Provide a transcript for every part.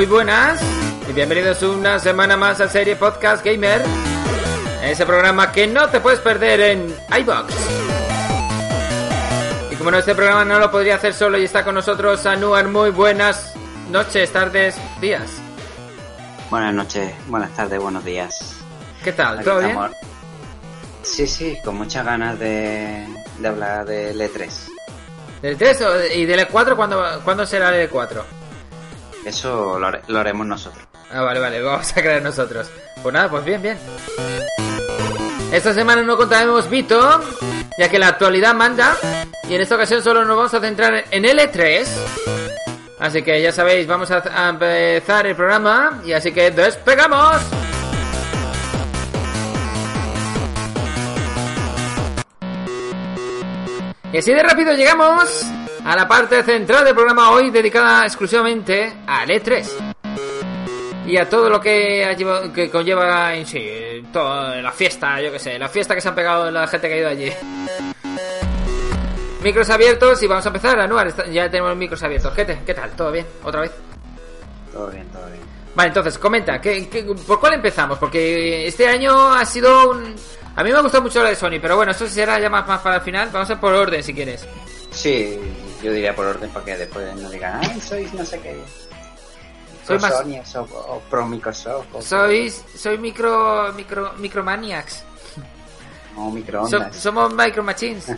Muy buenas. Y bienvenidos una semana más a Serie Podcast Gamer. Ese programa que no te puedes perder en iBox. Y como no, este programa no lo podría hacer solo y está con nosotros Anuar. Muy buenas noches, tardes, días. Buenas noches, buenas tardes, buenos días. ¿Qué tal? Aquí ¿Todo bien? Sí, sí, con muchas ganas de, de hablar de E3. ¿Del 3 o- y del 4 ¿cuándo, ¿cuándo será el 4? Eso lo, hare- lo haremos nosotros. Ah, vale, vale, vamos a creer nosotros. Pues nada, pues bien, bien. Esta semana no contaremos Vito, ya que la actualidad manda, y en esta ocasión solo nos vamos a centrar en L3. Así que ya sabéis, vamos a empezar el programa, y así que despegamos. Y así de rápido llegamos a la parte central del programa hoy dedicada exclusivamente al E3 y a todo lo que, ha llevado- que conlleva en sí, toda la fiesta, yo que sé, la fiesta que se han pegado la gente que ha ido allí. Micros abiertos y vamos a empezar, Anuar, ya tenemos micros abiertos. ¿Qué, te- ¿Qué tal? ¿Todo bien? ¿Otra vez? Todo bien, todo bien. Vale, entonces, comenta, ¿qué, qué- por cuál empezamos? Porque este año ha sido un... A mí me ha gustado mucho la de Sony, pero bueno, eso será ya más, más para el final. Vamos a por orden, si quieres. Sí, yo diría por orden para que después no digan, ay, sois no sé qué. Soy Pro más- o pro Microsoft. O Sois, soy micro, micro, micromaniacs. O So- microondas. somos micro machines.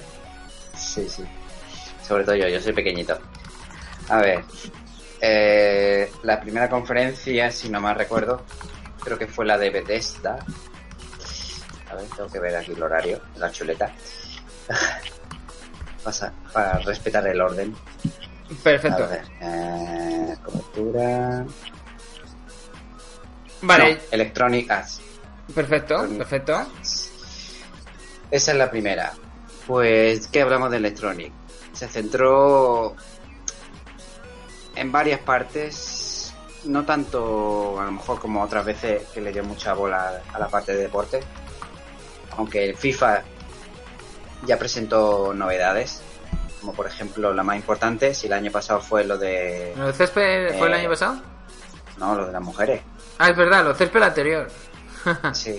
Sí, sí. Sobre todo yo, yo soy pequeñito. A ver. eh, la primera conferencia, si no mal recuerdo, creo que fue la de Bethesda. A ver, tengo que ver aquí el horario, la chuleta. Para respetar el orden. Perfecto. A ver, eh, cobertura. Vale, No, Electronic Arts. perfecto, perfecto. Esa es la primera. Pues, ¿qué hablamos de Electronic? Se centró en varias partes, no tanto a lo mejor como otras veces que le dio mucha bola a la parte de deporte, aunque el FIFA ya presentó novedades, como por ejemplo la más importante, si el año pasado fue lo de... ¿Lo de césped fue el Eh. año pasado? No, lo de las mujeres. Ah, es verdad, lo de césped anterior. Sí.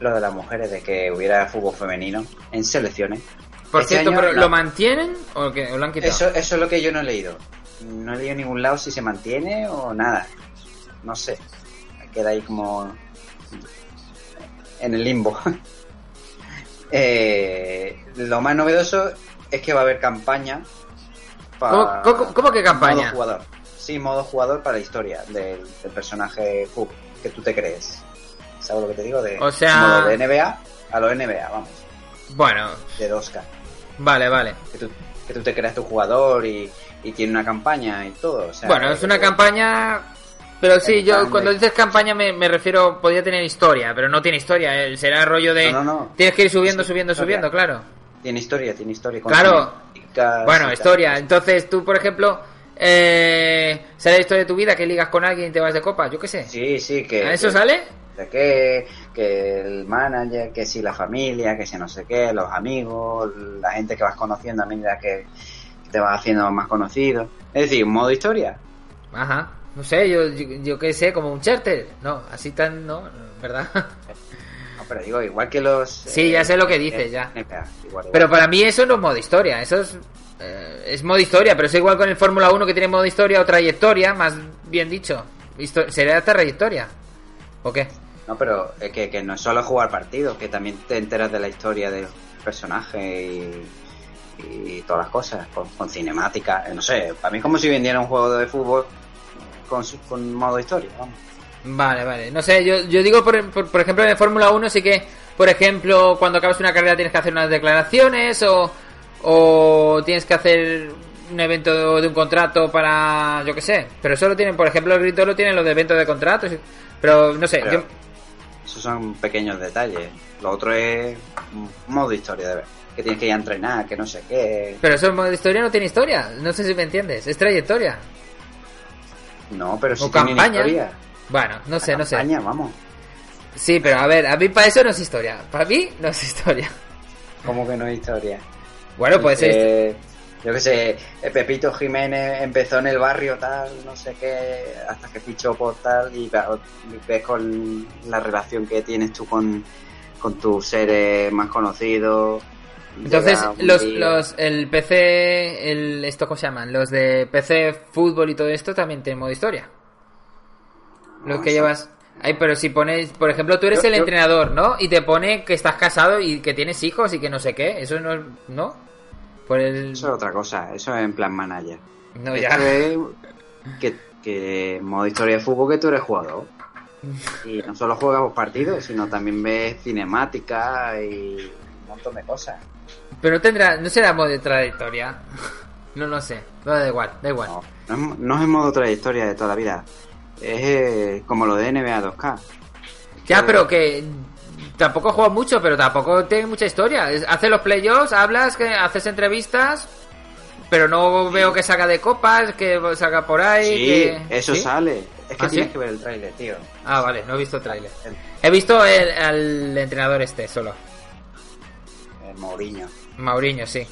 Lo de las mujeres, de que hubiera fútbol femenino en selecciones. Por Este cierto, pero. ¿lo mantienen o, qué? ¿O lo han quitado? Eso, eso es lo que yo no he leído. No he leído en ningún lado si se mantiene o nada. No sé. Queda ahí como en el limbo. Eh, lo más novedoso es que va a haber campaña para ¿Cómo, cómo- cómo que campaña? modo jugador. Sí, modo jugador para la historia del, del personaje Hook que tú te crees. ¿Sabes lo que te digo? De O sea- modo de NBA a lo NBA, vamos, Bueno, de 2K. vale, vale. que tú, que tú te creas tu jugador y, y tiene una campaña y todo. O sea, Bueno, es una campaña... Pero sí, yo cuando dices campaña me, me refiero, podría tener historia, pero no tiene historia, eh, será rollo de... No, no, no. Tienes que ir subiendo, Sí, subiendo, historia. subiendo, claro. Tiene historia, tiene historia. Claro. Bueno, tal. historia. Entonces tú, por ejemplo, eh, sale la historia de tu vida que ligas con alguien y te vas de copa, yo qué sé. Sí, sí, que... ¿A eso que- sale? De que, que el manager, que si la familia, que si no sé qué, los amigos, la gente que vas conociendo a medida que te vas haciendo más conocido. Es decir, un modo historia. Ajá. No sé, yo, yo, yo qué sé, como un charter. No, así tan, no, ¿verdad? No, pero digo, igual que los... Sí, ya sé lo que dices, eh, ya. Igual, igual. Pero para mí eso no es modo historia, eso es eh, es modo historia, pero es igual con el Fórmula 1 que tiene modo historia o trayectoria, más bien dicho. Histo- sería trayectoria. ¿O qué? No, pero es que, que no es solo jugar partidos, que también te enteras de la historia del personaje y, y todas las cosas, con, con cinemática. eh, No sé, para mí es como si vendiera un juego de fútbol con, su- con modo historia, vamos. Vale, vale. No sé, yo, yo digo, por, por, por ejemplo, en Fórmula 1 sí que, por ejemplo, cuando acabas una carrera tienes que hacer unas declaraciones o, o tienes que hacer un evento de un contrato para, yo qué sé. Pero eso lo tienen, por ejemplo, el Grito lo tienen los de eventos de contratos. Pero no sé, Pero- yo- Esos son pequeños detalles. Lo otro es modo historia de ver. Que tienes que ir a entrenar, que no sé qué. pero eso en modo historia no tiene historia. No sé si me entiendes. Es trayectoria. No, pero sí O tienen campaña. historia. Bueno, no sé, no sé. Campaña, vamos. Sí, pero a ver, a mí para eso no es historia. Para mí no es historia. ¿Cómo que no hay historia? Bueno, pues es Eh, yo que sé, eh, Pepito Jiménez empezó en el barrio tal, no sé qué, hasta que fichó por tal y ves con la relación que tienes tú con, con tus seres más conocidos. Entonces, los, los, el PC, el, esto, ¿cómo se llaman? Los de PC, fútbol y todo esto también tienen modo historia. Los No, que llevas... Ay, pero si pones, por ejemplo, tú eres Yo- el yo- entrenador, ¿no? Y te pone que estás casado y que tienes hijos y que no sé qué. Eso no, ¿no? Por el... Eso es otra cosa, eso es en plan manager. No, ya. es que, que modo historia de fútbol que tú eres jugador. Y no solo juegas los partidos, sino también ves cinemática y un montón de cosas. Pero tendrá, no será modo de trayectoria. No lo sé. No, da igual, da igual. No, no es, no es modo trayectoria de toda la vida. Es eh, como lo de NBA 2K. Ya, pero que tampoco juego mucho, pero tampoco tiene mucha historia. Hace los playoffs, hablas, que haces entrevistas, pero no veo que salga de copas, que salga por ahí. Sí, que- eso ¿Sí? sale. Es que ¿Ah, tienes sí? que ver el tráiler, tío. Ah, vale, no he visto el tráiler. He visto el, al entrenador este, solo. Mourinho. Mauriño, sí.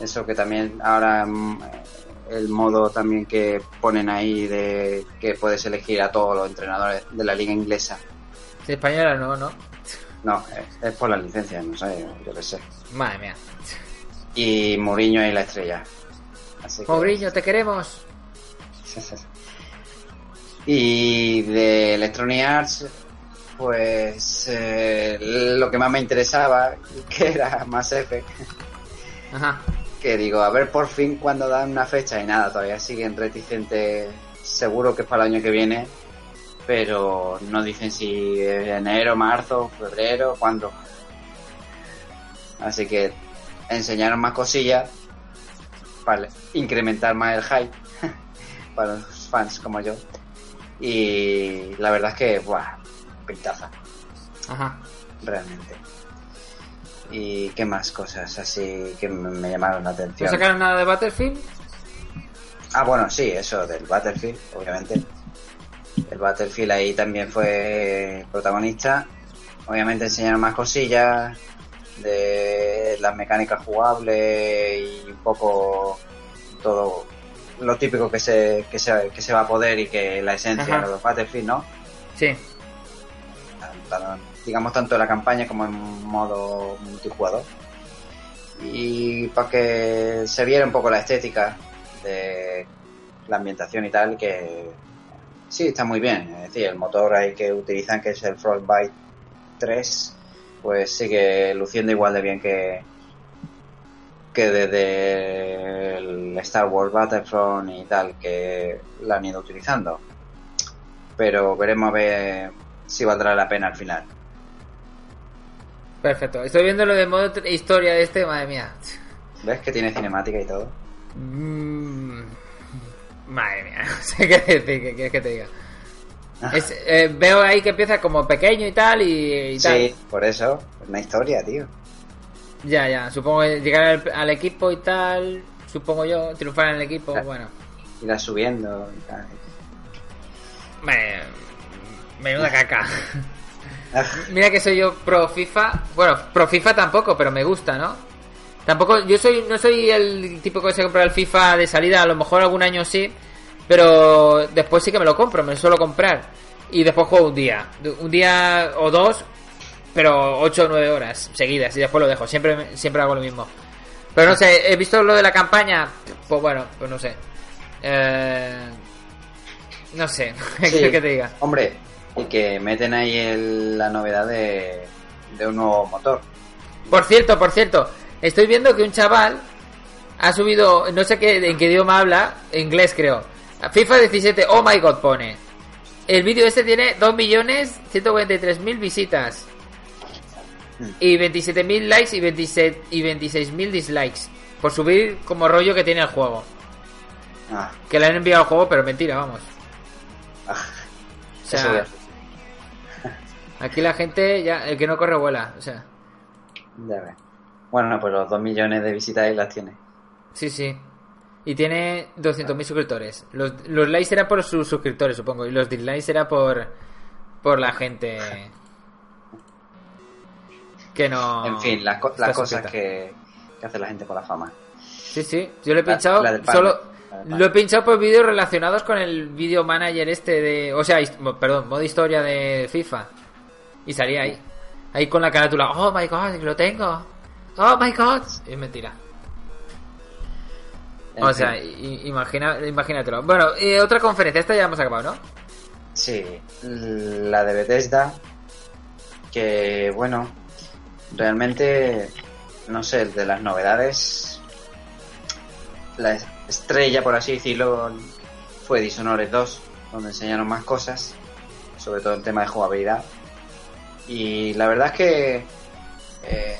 Eso que también ahora mm, el modo también que ponen ahí de que puedes elegir a todos los entrenadores de la liga inglesa. Española no, no. No, es, es por las licencias, no sé, yo qué sé. Madre mía. Y Mourinho es la estrella. Así que- Mauriño, te queremos. Y de Electronic Arts, pues eh, lo que más me interesaba, que era Mass Effect, Ajá. que digo, a ver por fin cuando dan una fecha y nada, todavía siguen reticentes, seguro que es para el año que viene, pero no dicen si es enero, marzo, febrero, cuándo. Así que enseñaron más cosillas para incrementar más el hype para los fans como yo. Y la verdad es que, ¡buah! Pintaza, Ajá. realmente. ¿Y qué más cosas así que me, llamaron la ¿No atención? sacaron nada de Battlefield? Ah, bueno, sí, eso del Battlefield, obviamente. El Battlefield ahí también fue protagonista. Obviamente enseñaron más cosillas de las mecánicas jugables y un poco todo lo típico que se, que se, que se va a poder y que la esencia Ajá. de los Battlefield, ¿no? Sí. Digamos tanto en la campaña como en modo multijugador. Y para que se viera un poco la estética de la ambientación y tal, que sí, está muy bien. Es decir, el motor ahí que utilizan, que es el Frostbite 3, pues sigue luciendo igual de bien que que desde el Star Wars Battlefront y tal que la han ido utilizando pero veremos a ver si valdrá la pena al final. Perfecto. Estoy viendo lo de modo historia de este, madre mía. ¿Ves que tiene cinemática y todo? Mm, Madre mía, no sé qué decir, qué quieres que te diga. Es, eh, veo ahí que empieza como pequeño y tal y, y tal. Sí, por eso, una historia, tío. Ya, ya, supongo que llegar al, al equipo y tal, supongo yo, triunfar en el equipo, Claro. bueno. Irá subiendo y tal. Menuda caca. Mira que soy yo pro FIFA. Bueno, pro FIFA tampoco, pero me gusta, ¿no? Tampoco, yo soy, no soy el tipo que se compra el FIFA de salida, a lo mejor algún año sí, pero después sí que me lo compro, me lo suelo comprar. Y después juego un día, un día o dos, pero 8 o 9 horas seguidas y después lo dejo, siempre, siempre hago lo mismo. Pero no sé, he visto lo de la campaña. Pues bueno, pues no sé. Eh, no sé, ¿qué Sí. quieres que te diga? Hombre, y que meten ahí el- la novedad de, de un nuevo motor. Por cierto, por cierto, estoy viendo que un chaval ha subido, no sé qué, en qué idioma habla, inglés creo. FIFA 17, oh my god, pone. El vídeo este tiene 2.143.000 visitas. Y 27.000 likes y, 27, y 26.000 dislikes. Por subir como rollo que tiene el juego. Ah, Que le han enviado el juego, pero mentira, vamos. ah, O sea, aquí la gente ya, el que no corre vuela. O sea, ya ves. Bueno, pues los 2 millones de visitas ahí las tiene. sí, sí. Y tiene 200.000 suscriptores. Los, los likes era por sus suscriptores, supongo. Y los dislikes era por, por la gente que no. en fin, las, co- está las cosas que, que hace la gente por la fama. Sí, sí. Yo lo he pinchado la solo. la. Lo he pinchado por vídeos relacionados con el video manager este de. O sea, perdón, modo historia de FIFA. Y salía ahí. Ahí con la carátula. Oh my god, lo tengo. Oh my god. Es mentira. En O fin, sea, imagina, imagínatelo. Bueno, eh, otra conferencia. Esta ya hemos acabado, ¿no? Sí, la de Bethesda, que bueno, realmente, no sé, de las novedades, la estrella, por así decirlo, fue Dishonored 2, donde enseñaron más cosas, sobre todo el tema de jugabilidad. Y la verdad es que eh,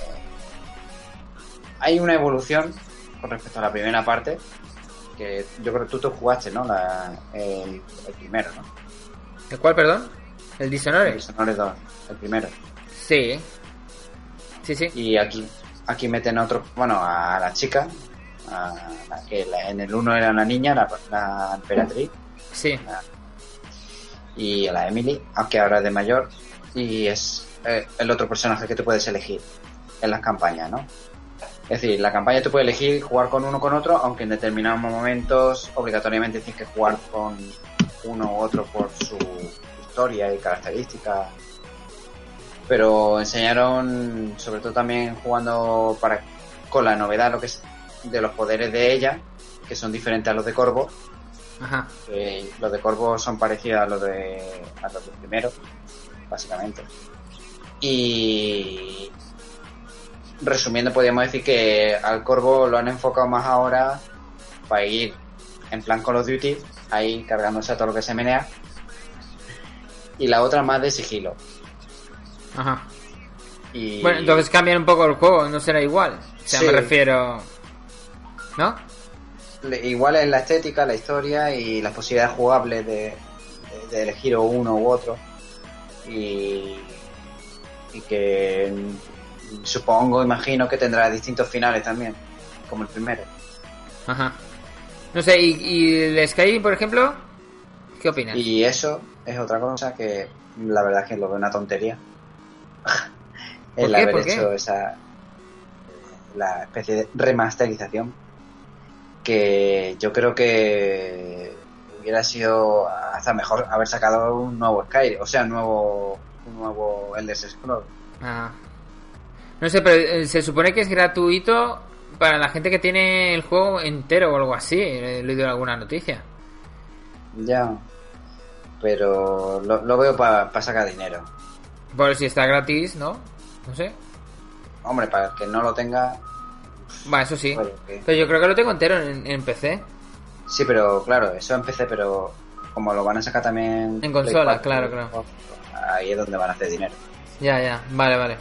hay una evolución con respecto a la primera parte, que yo creo que tú te jugaste, ¿no? La, el, el primero, ¿no? ¿El cuál, perdón? ¿El Dishonored? Dishonored 2, el primero. Sí. Sí, sí. Y aquí aquí meten otro, bueno, a la chica, a la que la- en el uno era una niña, la, la emperatriz, Sí. y a la Emily, aunque ahora es de mayor, y es eh, el otro personaje que tú puedes elegir en las campañas, ¿no? Es decir, la campaña tú puedes elegir jugar con uno o con otro, aunque en determinados momentos obligatoriamente tienes que jugar con uno u otro por su historia y características. Pero enseñaron, sobre todo también jugando para con la novedad lo que es de los poderes de ella, que son diferentes a los de Corvo. Ajá. Eh, los de Corvo son parecidos a los de a los del primero, básicamente. Y resumiendo, podríamos decir que al Corvo lo han enfocado más ahora para ir en plan Call of Duty, ahí cargándose a todo lo que se menea. Y la otra más de sigilo. Ajá. Y Bueno, entonces cambian un poco el juego, no será igual. O sea, Sí. me refiero. ¿No? igual es la estética, la historia y las posibilidades jugables de, de- de elegir uno u otro. Y, y que supongo, imagino que tendrá distintos finales también, como el primero. Ajá. No sé, ¿y, y el Skyrim, por ejemplo? ¿Qué opinas? Y eso es otra cosa que la verdad es que lo veo una tontería. el qué? haber hecho esa la especie de remasterización que yo creo que hubiera sido hasta mejor haber sacado un nuevo Skyrim, o sea, un nuevo un nuevo Elder Scrolls. Ah. No sé, pero eh, se supone que es gratuito para la gente que tiene el juego entero o algo así. He leído alguna noticia. Ya. Pero lo, lo veo para sacar dinero. Por si está gratis, ¿no? No sé. Hombre, para el que no lo tenga, Va, eso sí. ¿qué? Pero yo creo que lo tengo entero en, en PC. Sí, pero claro, eso empecé, pero como lo van a sacar también En Play consola, 4, claro, claro. Ahí es donde van a hacer dinero. Ya, ya. Vale, vale.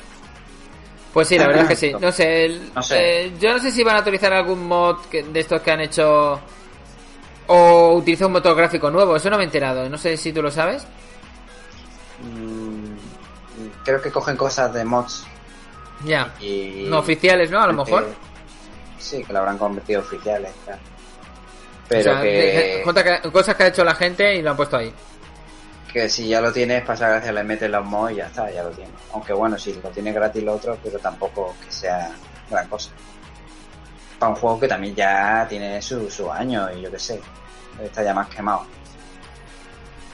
Pues sí, la verdad es que sí. No sé, el- No sé. eh, yo no sé si van a utilizar algún mod que- de estos que han hecho o utiliza un motor gráfico nuevo. Eso no me he enterado. No sé si tú lo sabes. Mm, creo que cogen cosas de mods Ya. y No oficiales, ¿no? A lo mejor. Eh, sí, que lo habrán convertido oficiales. claro. O Pero sea, que, cosas que- cosas que ha hecho la gente y lo han puesto ahí. que si ya lo tienes, pasa gracia, le metes los mods y ya está, ya lo tienes. Aunque bueno, si lo tienes gratis lo otro, pero tampoco que sea gran cosa. Para un juego que también ya tiene su, su año y yo qué sé, está ya más quemado.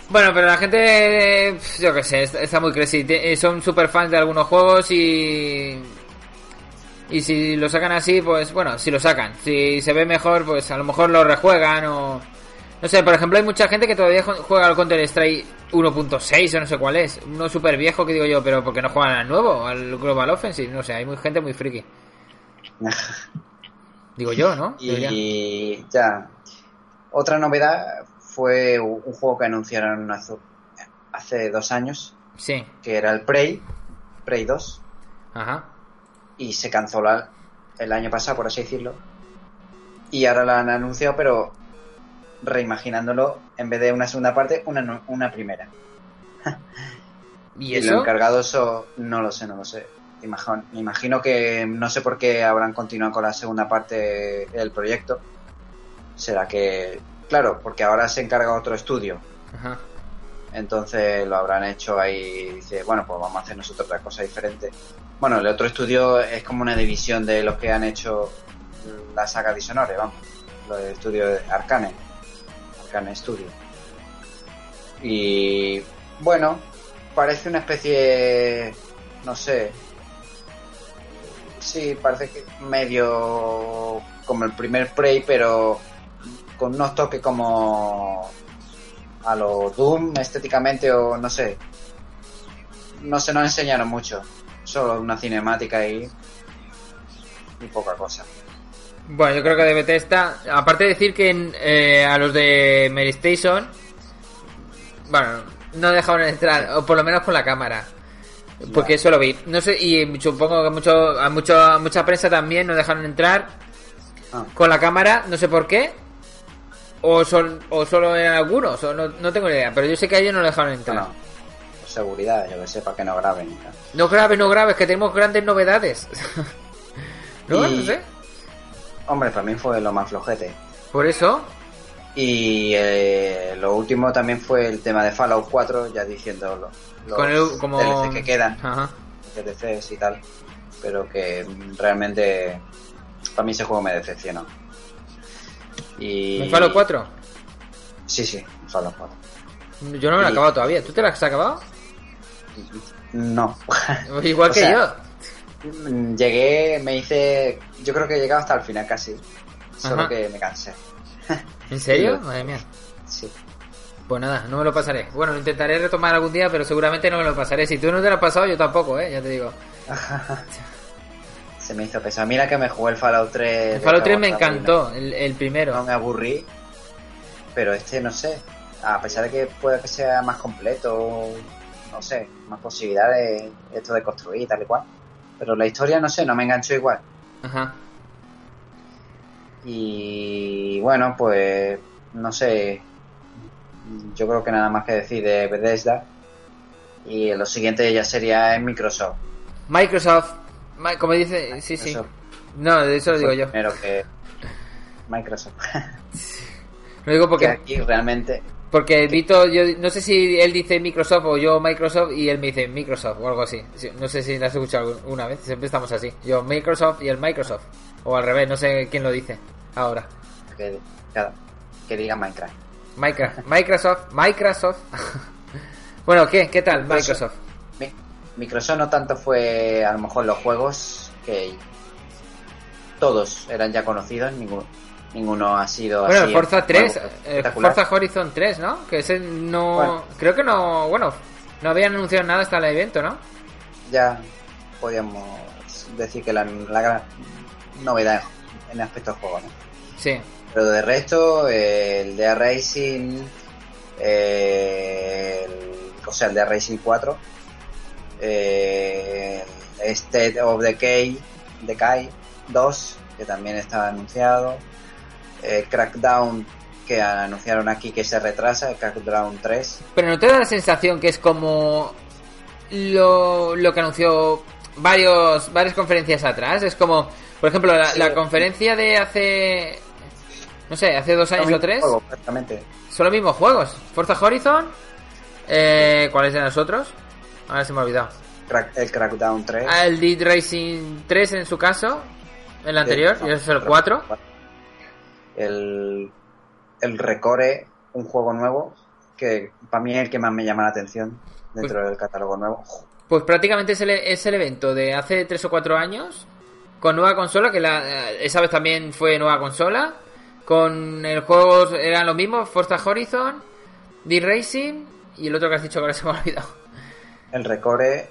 Bueno, pero la gente, yo qué sé, está, muy crazy. Son super fans de algunos juegos y. Y si lo sacan así, pues bueno, si lo sacan. Si se ve mejor, pues a lo mejor lo rejuegan o... No sé, por ejemplo, hay mucha gente que todavía juega al Counter Strike 1.6 o no sé cuál es. Uno súper viejo que digo yo, pero porque no juegan al nuevo, al Global Offensive. No sé, hay muy gente muy friki. digo yo, ¿no? Y ya. Otra novedad fue un juego que anunciaron hace dos años. Sí. Que era el Prey. Prey 2. Ajá. Y se canceló el año pasado, por así decirlo. Y ahora la han anunciado, pero reimaginándolo, en vez de una segunda parte, una, una primera. ¿Y, eso? lo encargado eso, no lo sé, no lo sé. Imagino, me imagino que no sé por qué habrán continuado con la segunda parte del proyecto. Será que, claro, porque ahora se encarga otro estudio. Ajá. Entonces lo habrán hecho ahí. Dice, bueno, pues vamos a hacer nosotros otra cosa diferente. Bueno, el otro estudio es como una división de los que han hecho la saga Dishonored, vamos. Los estudios de Arcane. Arcane Studio. Y bueno, parece una especie, no sé, sí, parece que medio como el primer Prey, pero con unos toques como a lo Doom estéticamente o no sé. No se nos enseñaron mucho, solo una cinemática y, y poca cosa. Bueno, yo creo que de Bethesda, aparte de decir que eh, a los de Mary Station, bueno, no dejaron entrar, o por lo menos con la cámara. Porque eso lo vi. No sé, y supongo que mucho, a, mucho, a mucha prensa también no dejaron entrar Ah. con la cámara, no sé por qué. O, son, o solo eran algunos, o no, no tengo ni idea. Pero yo sé que a ellos no lo dejaron entrar. No, por seguridad, yo que sé, para que no graben. No grabes, no grabes, que tenemos grandes novedades. ¿No? Y- No sé. Hombre, para mí fue lo más flojete. Por eso, Y eh, lo último también fue el tema de Fallout 4, ya diciendo lo- los con el, como... DLC que quedan, Ajá. DLCs y tal, pero que realmente para mí ese juego me decepcionó. Y... ¿Un Fallout 4? Sí, sí, Fallout 4. Yo no me lo he Y- acabado todavía. ¿Tú te lo has acabado? No. Igual O que sea, yo. Llegué, me hice... Yo creo que he llegado hasta el final casi. Solo Ajá. que me cansé. ¿En serio? Madre mía. Sí. Pues nada, no me lo pasaré. Bueno, lo intentaré retomar algún día, pero seguramente no me lo pasaré. Si tú no te lo has pasado, yo tampoco, ¿eh? Ya te digo. Se me hizo pesado. Mira que me jugué el Fallout 3. El Fallout 3 cabo me encantó, el, primero. no me aburrí. Pero este, no sé. A pesar de que puede que sea más completo, no sé, más posibilidades, esto de construir y tal y cual. Pero la historia, no sé, no me enganchó igual. Ajá. Y bueno, pues, no sé. Yo creo que nada más que decir de Bethesda. Y lo siguiente ya sería en Microsoft. Microsoft, Mi- como dice, sí, sí. Microsoft No, de eso lo digo yo. Primero que Microsoft. Lo digo que porque, aquí realmente porque Vito, yo no sé si él dice Microsoft o yo Microsoft y él me dice Microsoft o algo así. Sí, No sé si lo has escuchado alguna vez, siempre estamos así. Yo Microsoft y el Microsoft. O al revés, no sé quién lo dice ahora. que diga Minecraft. Minecraft, Microsoft, Microsoft. bueno, ¿qué? ¿Qué tal Microsoft? Mi- Microsoft no tanto fue a lo mejor los juegos que todos eran ya conocidos, ninguno, ninguno ha sido Bueno, así. Forza 3, nuevo, eh. Forza Horizon 3, ¿no? Que ese no... Bueno. Creo que no... Bueno, no habían anunciado nada hasta el evento, ¿no? Ya podíamos decir que la, la gran novedad en el aspecto juego, ¿no? Sí. Pero de resto, eh, el de Racing, eh, el- o sea, el de Racing 4, eh, State of Decay, Decay 2, que también estaba anunciado, eh, Crackdown, que anunciaron aquí que se retrasa, Crackdown 3, Pero ¿no te da la sensación que es como lo, lo que anunció varios varias conferencias atrás? Es como, por ejemplo, la, Sí. la conferencia de hace... No sé, hace dos años o tres. Juego, prácticamente. Son los mismos juegos. Forza Horizon. Eh, ¿Cuáles de nosotros? Ahora se me ha olvidado. Crack- el Crackdown 3. Ah, el Dead Racing 3 en su caso. El anterior. Y ese es el 4. El, el Recore, un juego nuevo, que para mí es el que más me llama la atención dentro Pues del catálogo nuevo. Pues prácticamente es el, es el evento de hace 3 o 4 años. con nueva consola, que la, eh, esa vez también fue nueva consola. Con el juego eran los mismos, Forza Horizon, D-Racing y el otro que has dicho que ahora se me ha olvidado. El Recore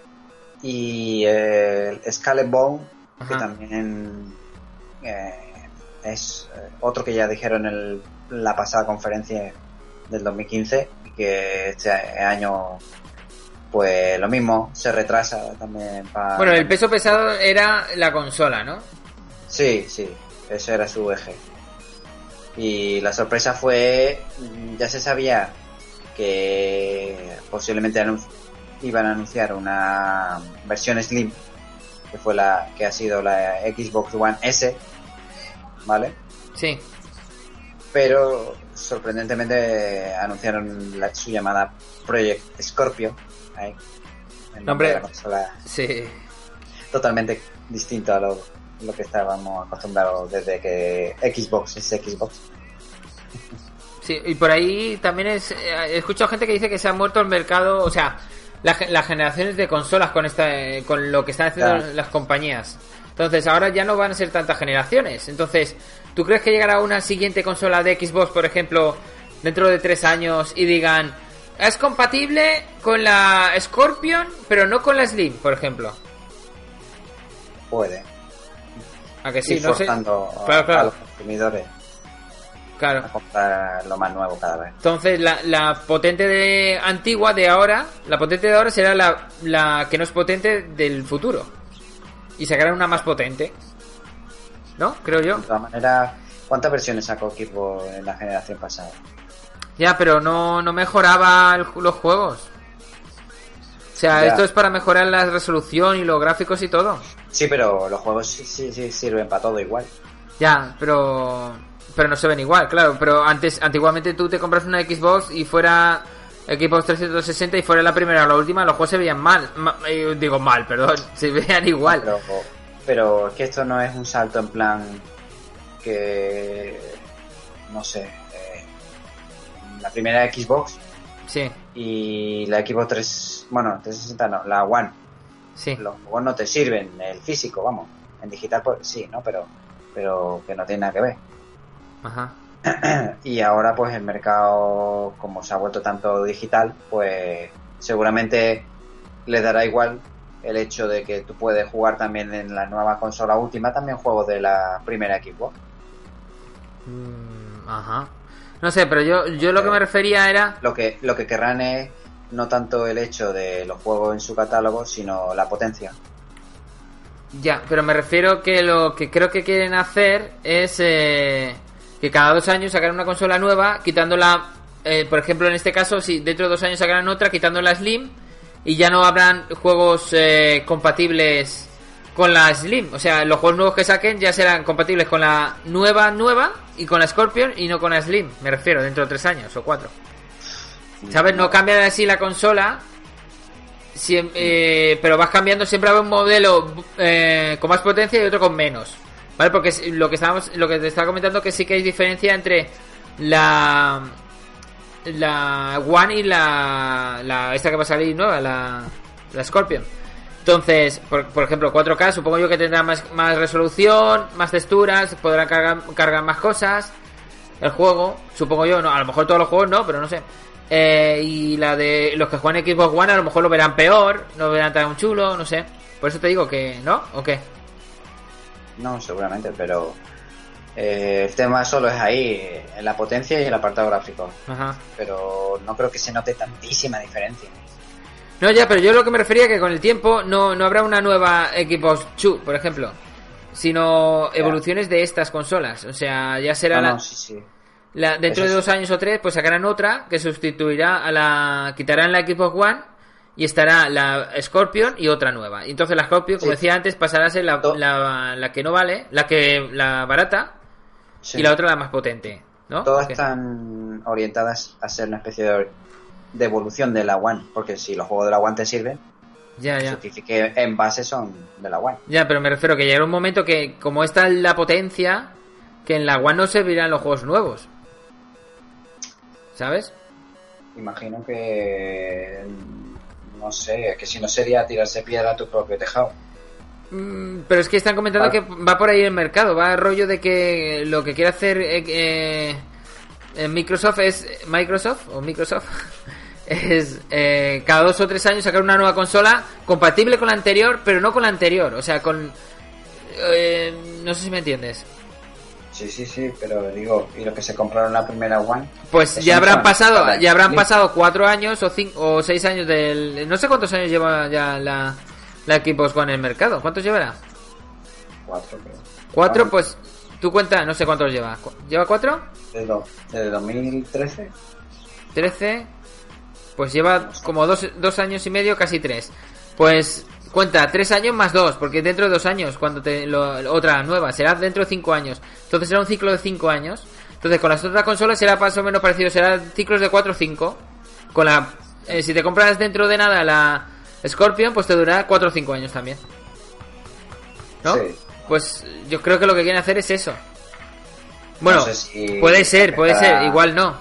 y el Scarlet Bone, que también eh, es eh, otro que ya dijeron en el- la pasada conferencia del 2015 y que este año pues lo mismo se retrasa también para Bueno, el peso pesado era la consola, ¿no? sí sí ese era su eje. Y la sorpresa fue ya se sabía que posiblemente iban a anunciar una versión slim que fue la que ha sido la Xbox One S vale Sí. pero sorprendentemente anunciaron la, su llamada Project Scorpio. ahí, el nombre de la consola Sí. totalmente distinto a lo, lo que estábamos acostumbrados desde que Xbox es Xbox. Sí, y por ahí también es, eh, he escuchado gente que dice que se ha muerto el mercado, o sea, la las generaciones de consolas con esta, eh, con lo que están haciendo Claro. las compañías. Entonces ahora ya no van a ser tantas generaciones. Entonces, ¿tú crees que llegará una siguiente consola de Xbox, por ejemplo, dentro de tres años y digan es compatible con la Scorpion, pero no con la Slim, por ejemplo? Puede. A que sí, no sé. a- Claro, a, claro. los consumidores Claro. a comprar lo más nuevo cada vez. Entonces, la, la potente de antigua de ahora, la potente de ahora será la, la que no es potente del futuro. Y sacarán una más potente. ¿No? Creo yo. De todas maneras, ¿cuántas versiones sacó Xbox en la generación pasada? Ya, pero no, no mejoraba el los juegos. O sea, Ya. esto es para mejorar la resolución y los gráficos y todo. Sí, pero los juegos sí, sí, sí sirven para todo igual. Ya, pero pero no se ven igual, claro. Pero antes, antiguamente tú te compras una Xbox y fuera Xbox 360 y fuera la primera o la última, los juegos se veían mal. Ma- eh, digo mal, perdón, se veían igual. Pero, pero es que esto no es un salto en plan que, no sé, eh, la primera Xbox Sí, y la Xbox 3, bueno, 360 no, la One. sí. Los juegos no te sirven, el físico, vamos. En digital pues sí, ¿no? Pero, pero que no tiene nada que ver. Ajá. Y ahora pues el mercado, como se ha vuelto tanto digital, pues seguramente les dará igual el hecho de que tú puedes jugar también en la nueva consola última también juegos de la primera Xbox. Mm, ajá. No sé, pero yo, yo lo que me refería era... Lo que, lo que querrán es no tanto el hecho de los juegos en su catálogo, sino la potencia. Ya, pero me refiero que lo que creo que quieren hacer es eh, que cada dos años sacar una consola nueva, quitándola, eh, por ejemplo, en este caso, si dentro de dos años sacarán otra, quitando la Slim, y ya no habrán juegos eh, compatibles con la Slim. O sea, los juegos nuevos que saquen ya serán compatibles con la nueva, nueva, y con la Scorpion, y no con la Slim, me refiero, dentro de tres años o cuatro. ¿Sabes? No cambian así la consola, Siem- eh, pero vas cambiando siempre a un modelo eh, con más potencia y otro con menos vale porque lo que estábamos lo que te estaba comentando que sí que hay diferencia entre la la One y la, la esta que va a salir nueva la, la Scorpion entonces por, por ejemplo 4K supongo yo que tendrá más, más resolución más texturas podrá cargar, cargar más cosas el juego, supongo yo, no, a lo mejor todos los juegos no, pero no sé. Eh, y la de los que juegan Xbox One a lo mejor lo verán peor, no lo verán tan chulo, no sé. Por eso te digo que, ¿no? ¿O qué? No, seguramente, pero eh, el tema solo es ahí, en la potencia y el apartado gráfico. Ajá. Pero no creo que se note tantísima diferencia. No, ya, pero yo lo que me refería que con el tiempo no, no habrá una nueva Xbox 2, por ejemplo, sino evoluciones de estas consolas. O sea, ya será No, la, no, sí, sí. la- dentro Eso de es- dos años o tres, pues sacarán otra que sustituirá a la. quitarán la Xbox One y estará la Scorpion y otra nueva. Y entonces la Scorpion, como Sí. decía antes, pasará a ser la, la, la que no vale, la que la barata Sí. y la otra la más potente, ¿no? Todas están orientadas a ser una especie de, de evolución de la One, porque si los juegos de la One te sirven, Ya, ya. que en base son de la One. Ya, pero me refiero que llegará un momento que, como esta es la potencia, que en la One no servirán los juegos nuevos. ¿Sabes? Imagino que. No sé, que si no sería tirarse piedra a tu propio tejado. Mm, Pero es que están comentando Ah. que va por ahí el mercado, va rollo de que lo que quiere hacer eh, eh, eh, Microsoft es Microsoft o Microsoft es eh, cada dos o tres años sacar una nueva consola compatible con la anterior, pero no con la anterior, o sea, con eh, no sé si me entiendes. Sí, sí, sí, pero digo, ¿y los que se compraron la primera One? Pues ya habrán pasado, para ya habrán pasado cuatro años o cinco o seis años del, no sé cuántos años lleva ya la la Xbox One en el mercado. ¿Cuántos llevará? Cuatro, creo. Cuatro, Ah, pues tú cuenta, no sé cuántos lleva. ¿Cu- ¿Lleva cuatro? Desde, desde 2013. 13, pues lleva como dos, dos años y medio, casi tres. Pues cuenta, tres años más dos, porque dentro de dos años, cuando te lo- otra nueva, será dentro de cinco años. Entonces será un ciclo de cinco años. Entonces con las otras consolas será más o menos parecido, será ciclos de cuatro o cinco. Con la, eh, si te compras dentro de nada la Scorpion, pues te durará cuatro o cinco años también. ¿No? Sí. Pues yo creo que lo que quieren hacer es eso. Bueno, No sé si puede ser, puede ser, igual no.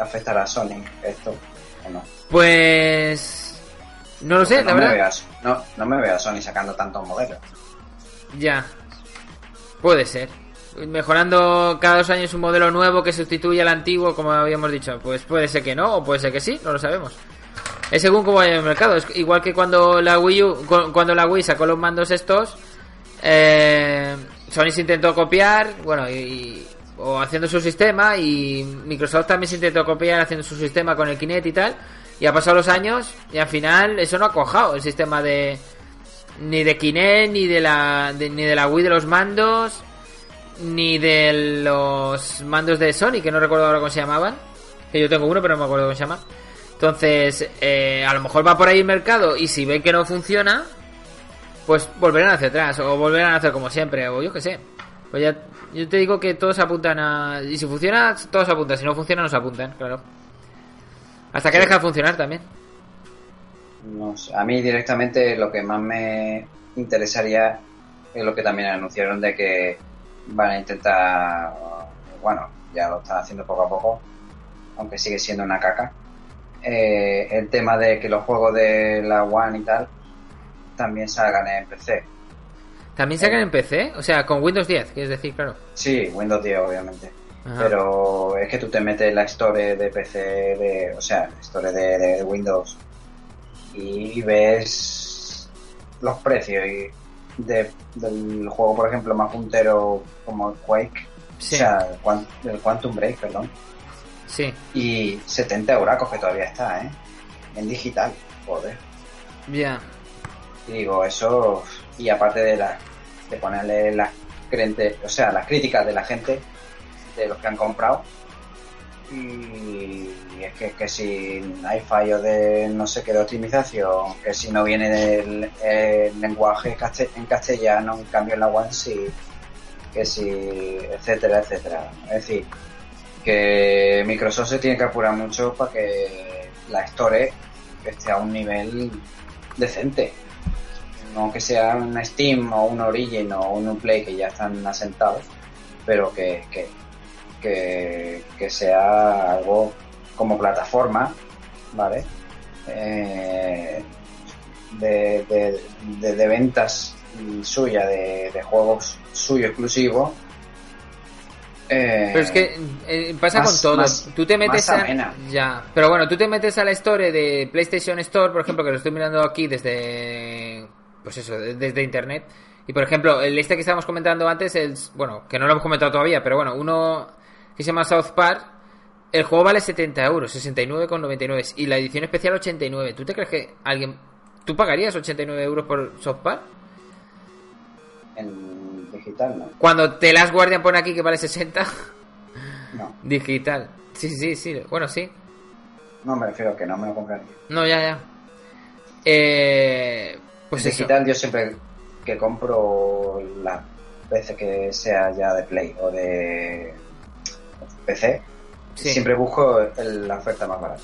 afectará a Sony esto o no. Pues. No lo sé, Porque la no me verdad. veas- no, no me veo a Sony sacando tantos modelos. Ya. Puede ser. Mejorando cada dos años un modelo nuevo que sustituya al antiguo, como habíamos dicho. Pues puede ser que no, o puede ser que sí, no lo sabemos. Es según cómo vaya el mercado. Es igual que cuando la Wii U, cu- cuando la Wii sacó los mandos estos, eh, Sony se intentó copiar, bueno, y, y- o haciendo su sistema, y Microsoft también se intentó copiar haciendo su sistema con el Kinect y tal. Y ha pasado los años, y al final eso no ha cojado el sistema de, ni de Kinect, ni de la ni de la Wii de los mandos, ni de los mandos de Sony, que no recuerdo ahora cómo se llamaban. Que yo tengo uno, pero no me acuerdo cómo se llama. Entonces, eh, a lo mejor va por ahí el mercado y si ven que no funciona, pues volverán hacia atrás o volverán a hacer como siempre, o yo qué sé. Pues ya, yo te digo que todos apuntan a... Y si funciona, todos apuntan. Si no funciona, no se apuntan, claro. Hasta que Sí. deja de funcionar también. No sé, A mí directamente lo que más me interesaría es lo que también anunciaron de que van a intentar, bueno, ya lo están haciendo poco a poco, aunque sigue siendo una caca. eh, el tema de que los juegos de la One y tal también salgan en PC. También sacan en PC, o sea, con Windows 10, quieres decir, claro. Sí, Windows 10 obviamente. Ajá. Pero es que tú te metes en la store de PC, de, o sea, la store de, de Windows y ves los precios y de- del juego, por ejemplo, más puntero como Quake, Sí. o sea, el, Quan- el Quantum Break, perdón, Sí, y 70 euracos que todavía está, ¿eh? En digital, joder. ya. Digo, eso, y aparte de la, de ponerle las o sea, las críticas de la gente, de los que han comprado, y es que, que si hay fallos de no sé qué de optimización, que si no viene del el lenguaje en castellano, en cambio en la One sí, que si, etcétera, etcétera. Es decir, que Microsoft se tiene que apurar mucho para que la Store esté a un nivel decente no que sea un Steam o un Origin o un Play que ya están asentados, pero que, que, que sea algo como plataforma, ¿vale? Eh, de, de, de, de ventas suya, de, de juegos suyo exclusivos. Eh, Pero es que eh, pasa más- con todo. más- tú te metes a. Ya. Pero bueno, tú te metes a la store de PlayStation Store, por ejemplo, que lo estoy mirando aquí desde. Pues eso, desde internet. Y por ejemplo, el este que estábamos comentando antes, el, bueno, que no lo hemos comentado todavía, pero bueno, uno que se llama South Park. El juego vale 70 euros, 69,99. Y la edición especial 89. ¿Tú te crees que alguien. ¿Tú pagarías 89 euros por South Park? En digital no. Cuando The Last Guardian pone aquí que vale 60. No, Digital. Sí, sí, sí. Bueno, sí. no me refiero a que no me lo compraría. No, ya, ya. Eh, pues eso. digital yo siempre que compro las veces que sea ya de Play o de PC, Sí. siempre busco el- la oferta más barata.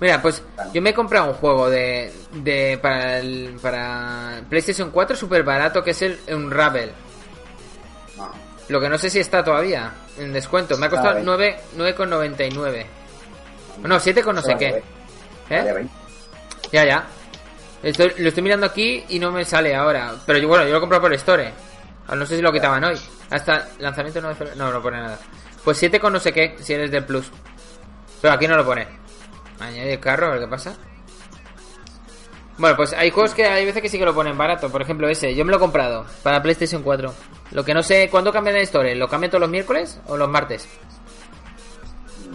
Mira, pues Claro. yo me he comprado un juego de, de para, el, para PlayStation 4 súper barato que es el Unravel. No, Lo que no sé si está todavía en descuento. Me ha costado bien. 9 9,99. No, 7 con no sé qué. ¿Eh? Ya, ya. Estoy- lo estoy mirando aquí y no me sale ahora. Pero yo, bueno, yo lo he comprado por Store. Ah, No sé si lo quitaban hoy. Hasta lanzamiento no No, no pone nada. Pues 7 con no sé qué, si eres del Plus. Pero aquí no lo pone. Añadir carro, a ver qué pasa. Bueno, pues hay juegos que hay veces que sí que lo ponen barato. Por ejemplo, ese. Yo me lo he comprado para PlayStation 4. Lo que no sé, ¿cuándo cambian de Store? ¿Lo cambian todos los miércoles o los martes?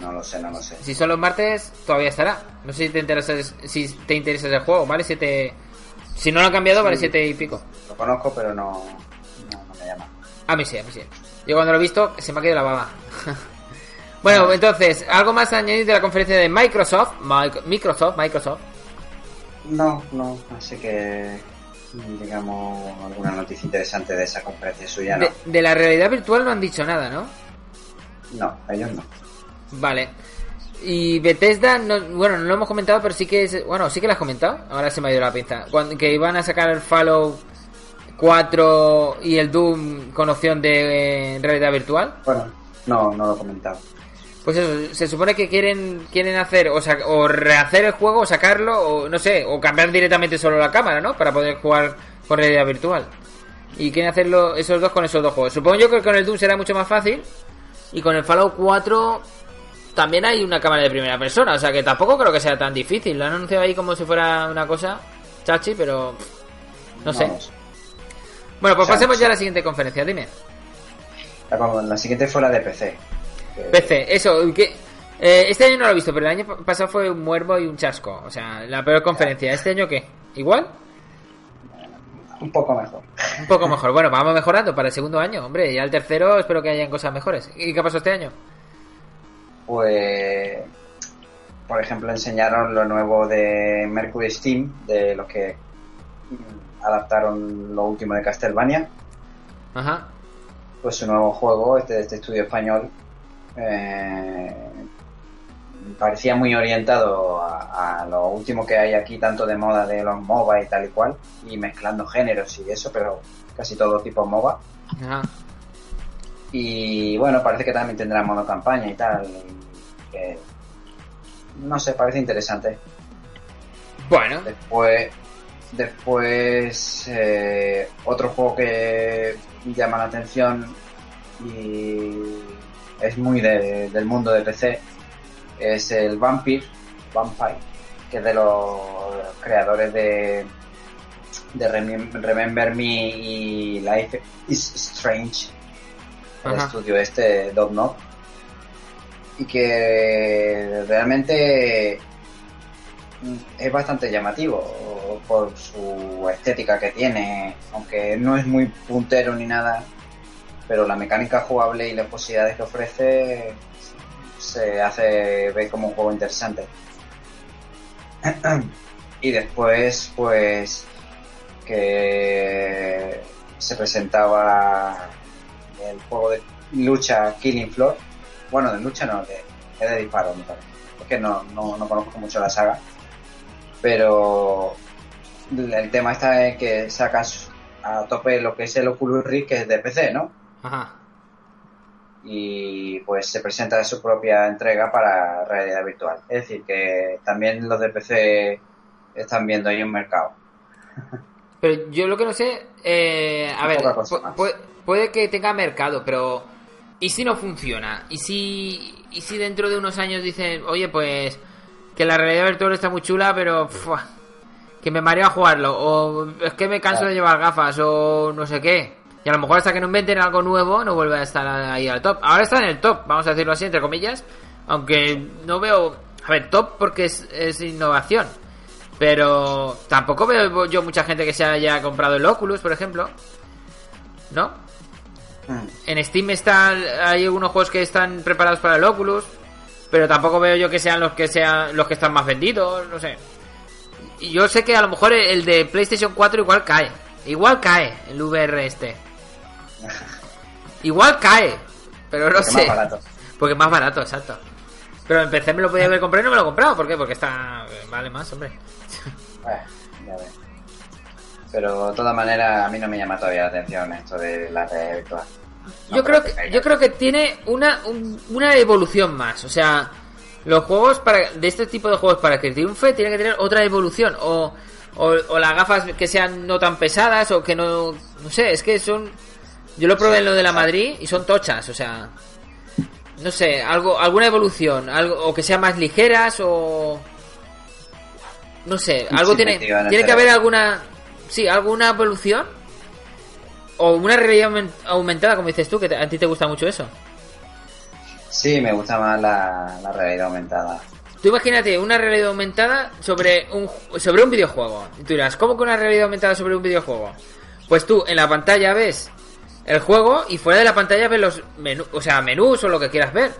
No lo sé, no lo sé. Si son los martes, todavía estará. No sé si te interesa, si te interesa el juego, ¿vale? Siete... Si no lo han cambiado, vale siete y pico. Lo conozco, pero no me llama. A mí sí, a mí sí. Yo cuando lo he visto, se me ha caído la baba. bueno, entonces, ¿algo más a añadir de la conferencia de Microsoft? Mic- Microsoft, Microsoft. No, no, así que digamos alguna noticia interesante de esa conferencia suya, no. De, de la realidad virtual no han dicho nada, ¿no? No, ellos no. Vale. Y Bethesda, no, bueno, no lo hemos comentado, pero sí que es, bueno, sí que lo has comentado. Ahora se me ha ido la pinza. Cuando, que iban a sacar el Fallout 4 y el Doom con opción de eh, realidad virtual. Bueno, no, no lo he comentado. Pues eso, se supone que quieren quieren hacer o, sa- o rehacer el juego o sacarlo o no sé, o cambiar directamente solo la cámara, ¿no? Para poder jugar con realidad virtual. Y quieren hacerlo esos dos con esos dos juegos. Supongo yo que con el Doom será mucho más fácil y con el Fallout 4 también hay una cámara de primera persona, o sea que tampoco creo que sea tan difícil. Lo han anunciado ahí como si fuera una cosa chachi, pero no sé. Bueno, pues O sea, pasemos ya a la siguiente conferencia, dime. La, la siguiente fue la de PC. que- PC, eso, que eh, este año no lo he visto, pero el año pa- pasado fue un muervo y un chasco. O sea, la peor conferencia. ¿Este año qué? ¿Igual? Un poco mejor. Un poco mejor. Bueno, vamos mejorando para el segundo año, hombre. Ya el tercero espero que hayan cosas mejores. ¿Y qué pasó este año? Pues, por ejemplo, enseñaron lo nuevo de Mercury Steam, de los que adaptaron lo último de Castlevania. Ajá. Pues su nuevo juego, este de este estudio español, eh, parecía muy orientado a, a lo último que hay aquí, tanto de moda de los MOBA y tal y cual, y mezclando géneros y eso, pero casi todo tipo MOBA. Ajá. Y bueno, parece que también tendrá modo campaña y tal. que, no sé, parece interesante. Bueno, Después, después eh, otro juego que llama la atención y es muy de- del mundo de PC es el Vampire, Vampire, que es de los creadores de, de Remem- Remember Me y Life is Strange, el estudio este Dognot, y que realmente es bastante llamativo por su estética que tiene, aunque no es muy puntero ni nada, pero la mecánica jugable y las posibilidades que ofrece se hace ver como un juego interesante. y después, pues, que se presentaba el juego de lucha Killing Floor. Bueno, de lucha no, de, de disparo, me parece. Es que no, no, no conozco mucho la saga. Pero el tema está en que sacas a tope lo que es el Oculus Rift, que es de PC, ¿no? ajá. y pues se presenta su propia entrega para realidad virtual. Es decir, que también los de PC están viendo ahí un mercado. Pero yo lo que no sé, eh, a ver, poca cosa pu- más. pu- puede que tenga mercado, pero ¿y si no funciona? ¿Y si, y si dentro de unos años dicen, oye, pues que la realidad virtual está muy chula, pero que me mareo a jugarlo, o es que me canso Claro. de llevar gafas, o no sé qué? Y a lo mejor hasta que no inventen algo nuevo, no vuelve a estar ahí al top. Ahora está en el top, vamos a decirlo así, entre comillas, aunque no veo, a ver, top porque es, es innovación. Pero tampoco veo yo mucha gente que se haya comprado el Oculus, por ejemplo. ¿No? Hmm. En Steam está, hay algunos juegos que están preparados para el Oculus, pero tampoco veo yo que sean los que sean los que están más vendidos, no sé. Y yo sé que a lo mejor el de PlayStation 4 igual cae. Igual cae el VR este. Igual cae, pero no Porque sé. más barato. Porque es más barato, exacto. Pero en PC me lo podía haber comprado y no me lo he comprado. ¿Por qué? Porque está. Vale más, hombre. Eh, ya ves. Pero de todas maneras a mí no me llama todavía la atención esto de la realidad virtual. Yo creo que yo creo que tiene una un- una evolución más. O sea los juegos para de este tipo de juegos para que triunfe tiene que tener otra evolución. O O, o las gafas que sean no tan pesadas o que no... No sé, es que son... Yo lo probé en lo de la Madrid y son tochas, o sea... No sé, algo, alguna evolución, algo, o que sean más ligeras o... No sé, algo Sí, tiene... Tiene que haber alguna... Sí, alguna evolución. O una realidad aumen- aumentada, como dices tú, que a ti te gusta mucho eso. Sí, me gusta más la, la realidad aumentada. Tú imagínate una realidad aumentada sobre un, sobre un videojuego. Y tú dirás, ¿cómo que una realidad aumentada sobre un videojuego? Pues tú en la pantalla ves el juego y fuera de la pantalla ves los menús, o sea, menús o lo que quieras ver.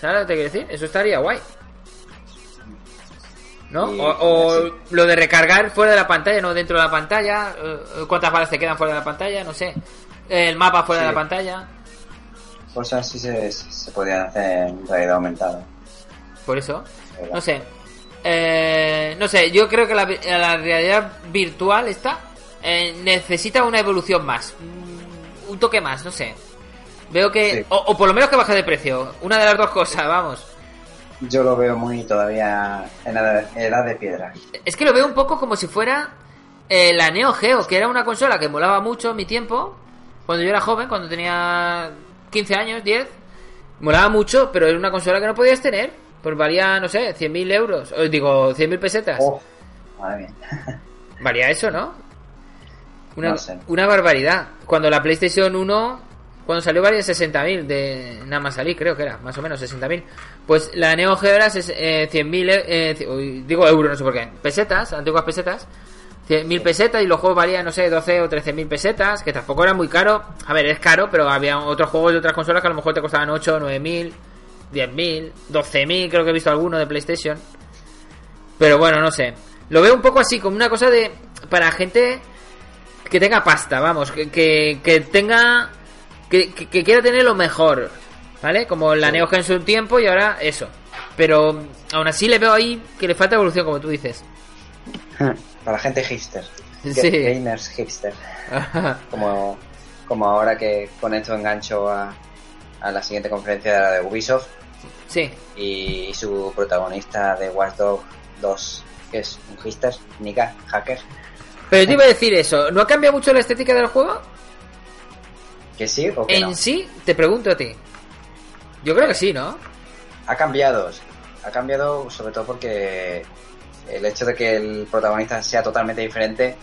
¿Sabes lo que te quiero decir? Eso estaría guay. ¿No? O, lo de recargar fuera de la pantalla, no dentro de la pantalla. eh, ¿Cuántas balas te quedan fuera de la pantalla? No sé. El mapa fuera de la pantalla. Cosas así se, se podían hacer en realidad aumentada. Por eso. No sé. Eh, no sé, yo creo que la, realidad virtual esta eh, necesita una evolución más. Mm, Un toque más, no sé. Veo que... Sí. O, o por lo menos que baje de precio. Una de las dos cosas, vamos. Yo lo veo muy todavía en edad, edad de piedra. Es que lo veo un poco como si fuera eh, la Neo Geo, que era una consola que molaba mucho en mi tiempo. Cuando yo era joven, cuando tenía 15 años, 10. Molaba mucho, pero era una consola que no podías tener. Pues valía, no sé, 100.000 euros. O digo, 100.000 pesetas. Oh, madre mía. Valía eso, ¿no? Una, No sé. una barbaridad. Cuando la PlayStation 1, cuando salió valía 60.000 de nada más salir, creo que era, más o menos 60.000. Pues la Neo Geo ses- eh, 100.000, eh, uy, digo euros, no sé por qué, pesetas, antiguas pesetas. 100.000 pesetas y los juegos valían, no sé, 12 o 13.000 pesetas, que tampoco era muy caro. A ver, es caro, pero había otros juegos de otras consolas que a lo mejor te costaban 8, 9.000, 10.000, 12.000, creo que he visto alguno de PlayStation. Pero bueno, no sé. Lo veo un poco así, como una cosa de. Para gente que tenga pasta, vamos. Que, que tenga. Que, que- que quiera tener lo mejor. ¿Vale? Como la Sí. Neo Geo en su tiempo y ahora eso. Pero aún así le veo ahí que le falta evolución, como tú dices. Para gente hipster. Sí. Gamers hipster. Como, como ahora que con esto engancho a, a la siguiente conferencia de, la de Ubisoft sí. y su protagonista de Watch Dogs 2, que es un hipster, Nika, hacker, Pero te iba a decir eso. ¿No ha cambiado mucho la estética del juego? Que sí o que En no. sí, te pregunto a ti. Yo creo que sí, ¿no? Ha cambiado, ha cambiado sobre todo porque el hecho de que el protagonista sea totalmente diferente,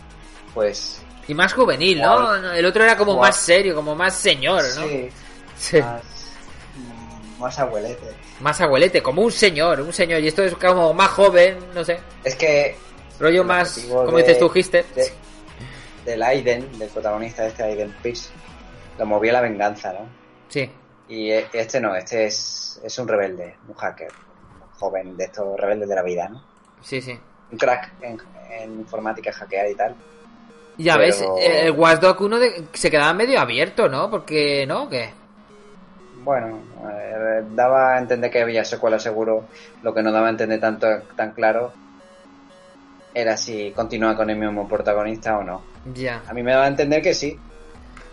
pues Y más juvenil, ¿no? El otro era como más serio, como más señor, ¿no? sí, Sí. más, mm, más abuelete. Más abuelete, como un señor, un señor. Y esto es como más joven, no sé. Es que Rollo más, como dices tú, Hister. de- del Aiden, del protagonista de este Aiden Pierce, lo movía la venganza, ¿no? Sí. Y e- este no, este es, es un rebelde, un hacker, un joven de estos rebeldes de la vida, ¿no? Sí, sí. Un crack en, en informática, hackear y tal. Ya Pero- ves, el Watch Dogs 1 de- se quedaba medio abierto, ¿no? Porque, ¿no? ¿Qué? Bueno, eh, daba a entender que había secuela seguro, lo que no daba a entender tanto tan claro era si continúa con el mismo protagonista o no. Ya. A mí me daba a entender que sí,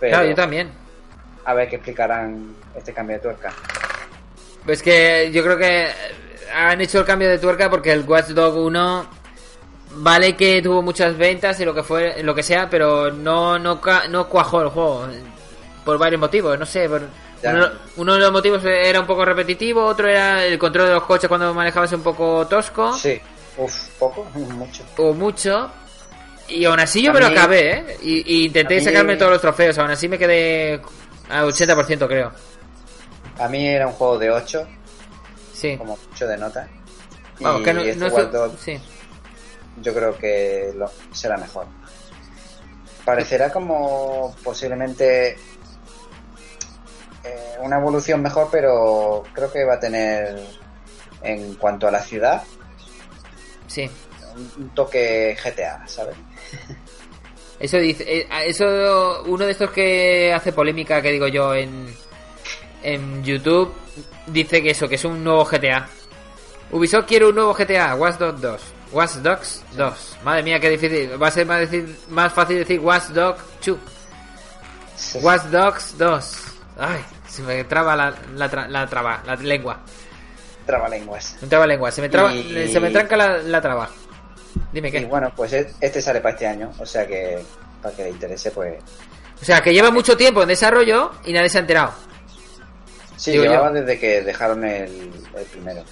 pero Claro, yo también. a ver qué explicarán este cambio de tuerca. Pues que yo creo que han hecho el cambio de tuerca porque el Watch Dogs 1 vale que tuvo muchas ventas y lo que fue lo que sea, pero no no no cuajó el juego por varios motivos, no sé, por- uno, uno de los motivos era un poco repetitivo, otro era el control de los coches cuando manejabas un poco tosco Sí, uff, poco, mucho. o mucho. Y aún así yo me lo acabé, ¿eh? Y, y intenté sacarme todos los trofeos, aún así me quedé al 80% creo. A mí era un juego de 8, Sí. como mucho de nota. Vamos, y que no, este no es- Watch Dogs sí. yo creo que lo, será mejor. Parecerá como posiblemente eh, una evolución mejor, pero creo que va a tener en cuanto a la ciudad Sí. un, un toque GTA, ¿sabes? Eso dice, eh, eso uno de estos que hace polémica que digo yo en en YouTube dice que eso, que es un nuevo GTA. Ubisoft quiere un nuevo GTA, Watch Dogs 2. Watch Dogs 2. Madre mía, qué difícil. Va a ser más, decir, más fácil decir Watch Dogs 2. Watch Dogs 2. Ay, se me traba la, la, tra- la traba, la lengua. Trabalenguas. Me traba la lengua, se me traba, Y- se me tranca la, la traba. Dime Y qué. bueno, pues e- este sale para este año, o sea que para que le interese, pues... O sea, que lleva mucho tiempo en desarrollo y nadie se ha enterado. Sí, Digo llevaba yo. desde que dejaron el, el primero.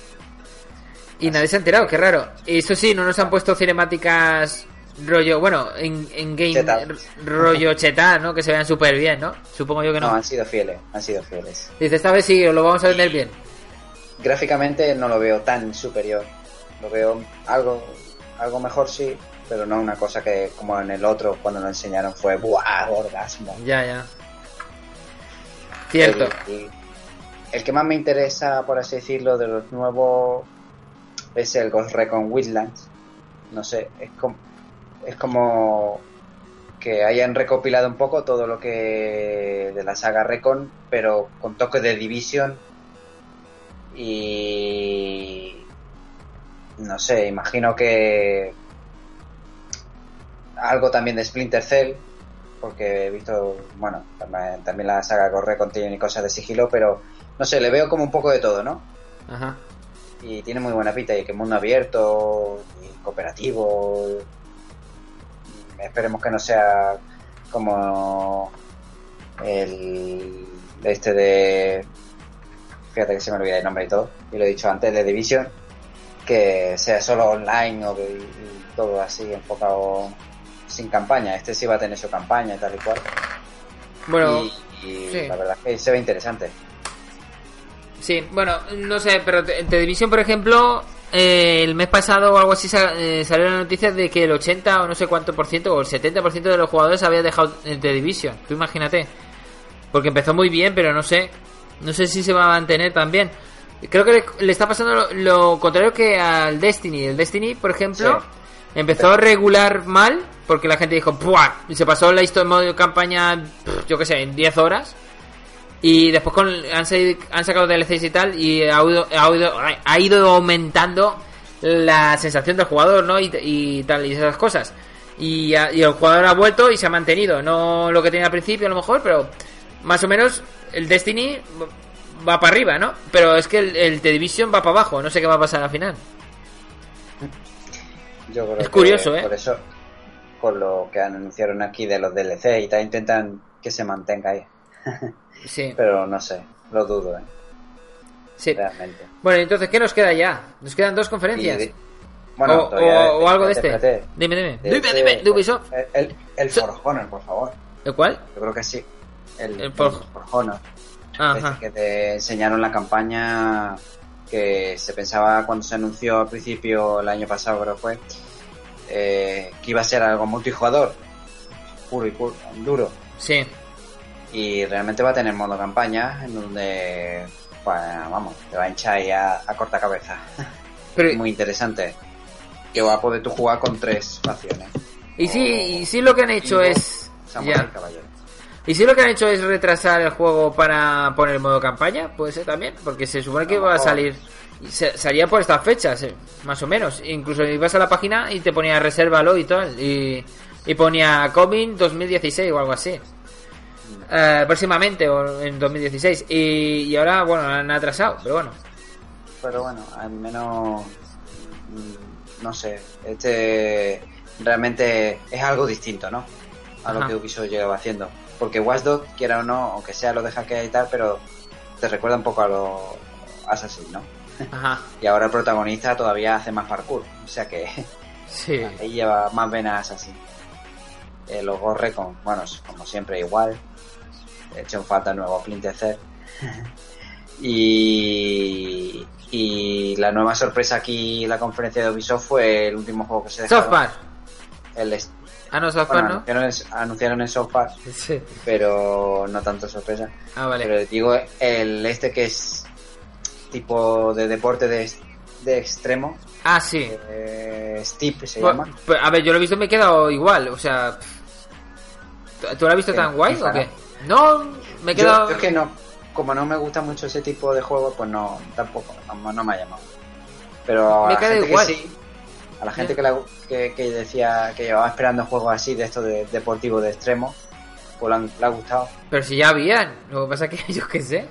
Y nadie se ha enterado, qué raro. Y eso sí, no nos han puesto cinemáticas rollo, bueno, en, en game Cheta. rollo chetar, ¿no? Que se vean súper bien, ¿no? Supongo yo que No, no. han sido fieles, han sido fieles. Dice, esta vez sí, os lo vamos a vender bien. Gráficamente no lo veo tan superior. Lo veo algo, algo mejor sí, pero no una cosa que como en el otro cuando lo enseñaron fue ¡buah! orgasmo. Ya, ya. Cierto. El, el- el que más me interesa, por así decirlo, de los nuevos es el Ghost Recon Wildlands. No sé, es como, es como que hayan recopilado un poco todo lo que de la saga Recon, pero con toque de Division y no sé, imagino que algo también de Splinter Cell, porque he visto, bueno, también, también la saga Ghost Recon tiene cosas de sigilo, pero no sé, le veo como un poco de todo, ¿no? Ajá. Y tiene muy buena pinta, y que mundo abierto, y cooperativo. y esperemos que no sea como el este de. Fíjate que se me olvida el nombre y todo, y lo he dicho antes, de Division, que sea solo online o que- y todo así enfocado sin campaña. Este sí va a tener su campaña y tal y cual. Bueno, y, y sí. la verdad es que se ve interesante. sí, bueno, no sé, pero en Televisión, por ejemplo, eh, el mes pasado o algo así eh, salió la noticia de que el 80 o no sé cuánto por ciento o el 70% de los jugadores había dejado en Division. Tú imagínate. Porque empezó muy bien, pero no sé. No sé si se va a mantener también. Creo que le, le está pasando lo, lo contrario que al Destiny. El Destiny, por ejemplo, Sí. empezó a regular mal porque la gente dijo ¡Puah! Y se pasó la historia en modo campaña, pff, yo qué sé, en 10 horas. Y después con, han, salido- han sacado DLCs y tal y ha ido, ha, ido, ha ido aumentando la sensación del jugador, ¿no? Y, y tal, y esas cosas. Y, ha- y el jugador ha vuelto y se ha mantenido. No lo que tenía al principio a lo mejor, pero más o menos el Destiny va para arriba, ¿no? Pero es que el, el The Division va para abajo. No sé qué va a pasar al final. Yo creo Es que curioso, ¿eh? Por eso, con lo que anunciaron aquí de los DLC y tal, intentan que se mantenga ahí. Sí, Pero no sé, lo dudo, ¿eh? sí. realmente. Bueno, entonces, ¿qué nos queda ya? Nos quedan dos conferencias. Y bueno, o, o- o algo de este. espérate, Dime, dime. de Dime, dime, de Ubisoft. El, el. For Honor, por favor. ¿El cuál? Yo creo que sí. El, El For- For Honor. Ajá. Que te enseñaron la campaña que se pensaba cuando se anunció al principio el año pasado, creo que fue, eh, que iba a ser algo multijugador, puro y puro, duro. Sí. Y realmente va a tener modo campaña en donde, pues, vamos, te va a hinchar ahí a, a corta cabeza. Pero, Muy interesante. Que va a poder tú jugar con tres facciones. y sí, y sí lo que han hecho Vivo, es. Ya. y caballero. Y si lo que han hecho es retrasar el juego para poner modo campaña, puede ser también, porque se supone que iba a salir, salía por estas fechas, eh, más o menos. Incluso ibas a la página y te ponía resérvalo y tal, y, y ponía Coming 2016 o algo así. Eh, próximamente o en 2016 y, y ahora bueno han atrasado pero bueno Pero bueno, al menos, mm, no sé, este realmente es algo distinto, ¿no? A Ajá. lo que Ubisoft lleva haciendo. Porque Watch Dogs, quiera o no, aunque sea lo de hackea y tal, pero te recuerda un poco a los Assassin, ¿no? ajá Y ahora el protagonista todavía hace más parkour, o sea que sí ahí lleva más venas así. Eh, los Ghost Recon, bueno, como siempre igual. He hecho falta el nuevo Splinter y, y la nueva sorpresa aquí en la conferencia de Ubisoft fue el último juego que se dejó. South Park El ah no South bueno, Park no anunciaron, el, anunciaron South Park, sí. pero no tanto sorpresa. ah vale Pero digo, el este que es tipo de deporte de, de extremo, ah sí eh, Steep se Pues- llama. pues, a ver, yo lo he visto y me he quedado igual, o sea... ¿Tú lo has visto tan guay o qué? No, me he quedado... yo es que no, como no me gusta mucho ese tipo de juegos, pues no, tampoco, no, no me ha llamado. Pero a Me la queda gente igual. que sí, a la gente que, la- que, que decía que llevaba esperando juegos así, de estos de, deportivos de extremo, pues le, han- le ha gustado. Pero si ya habían, lo que pasa que yo qué sé.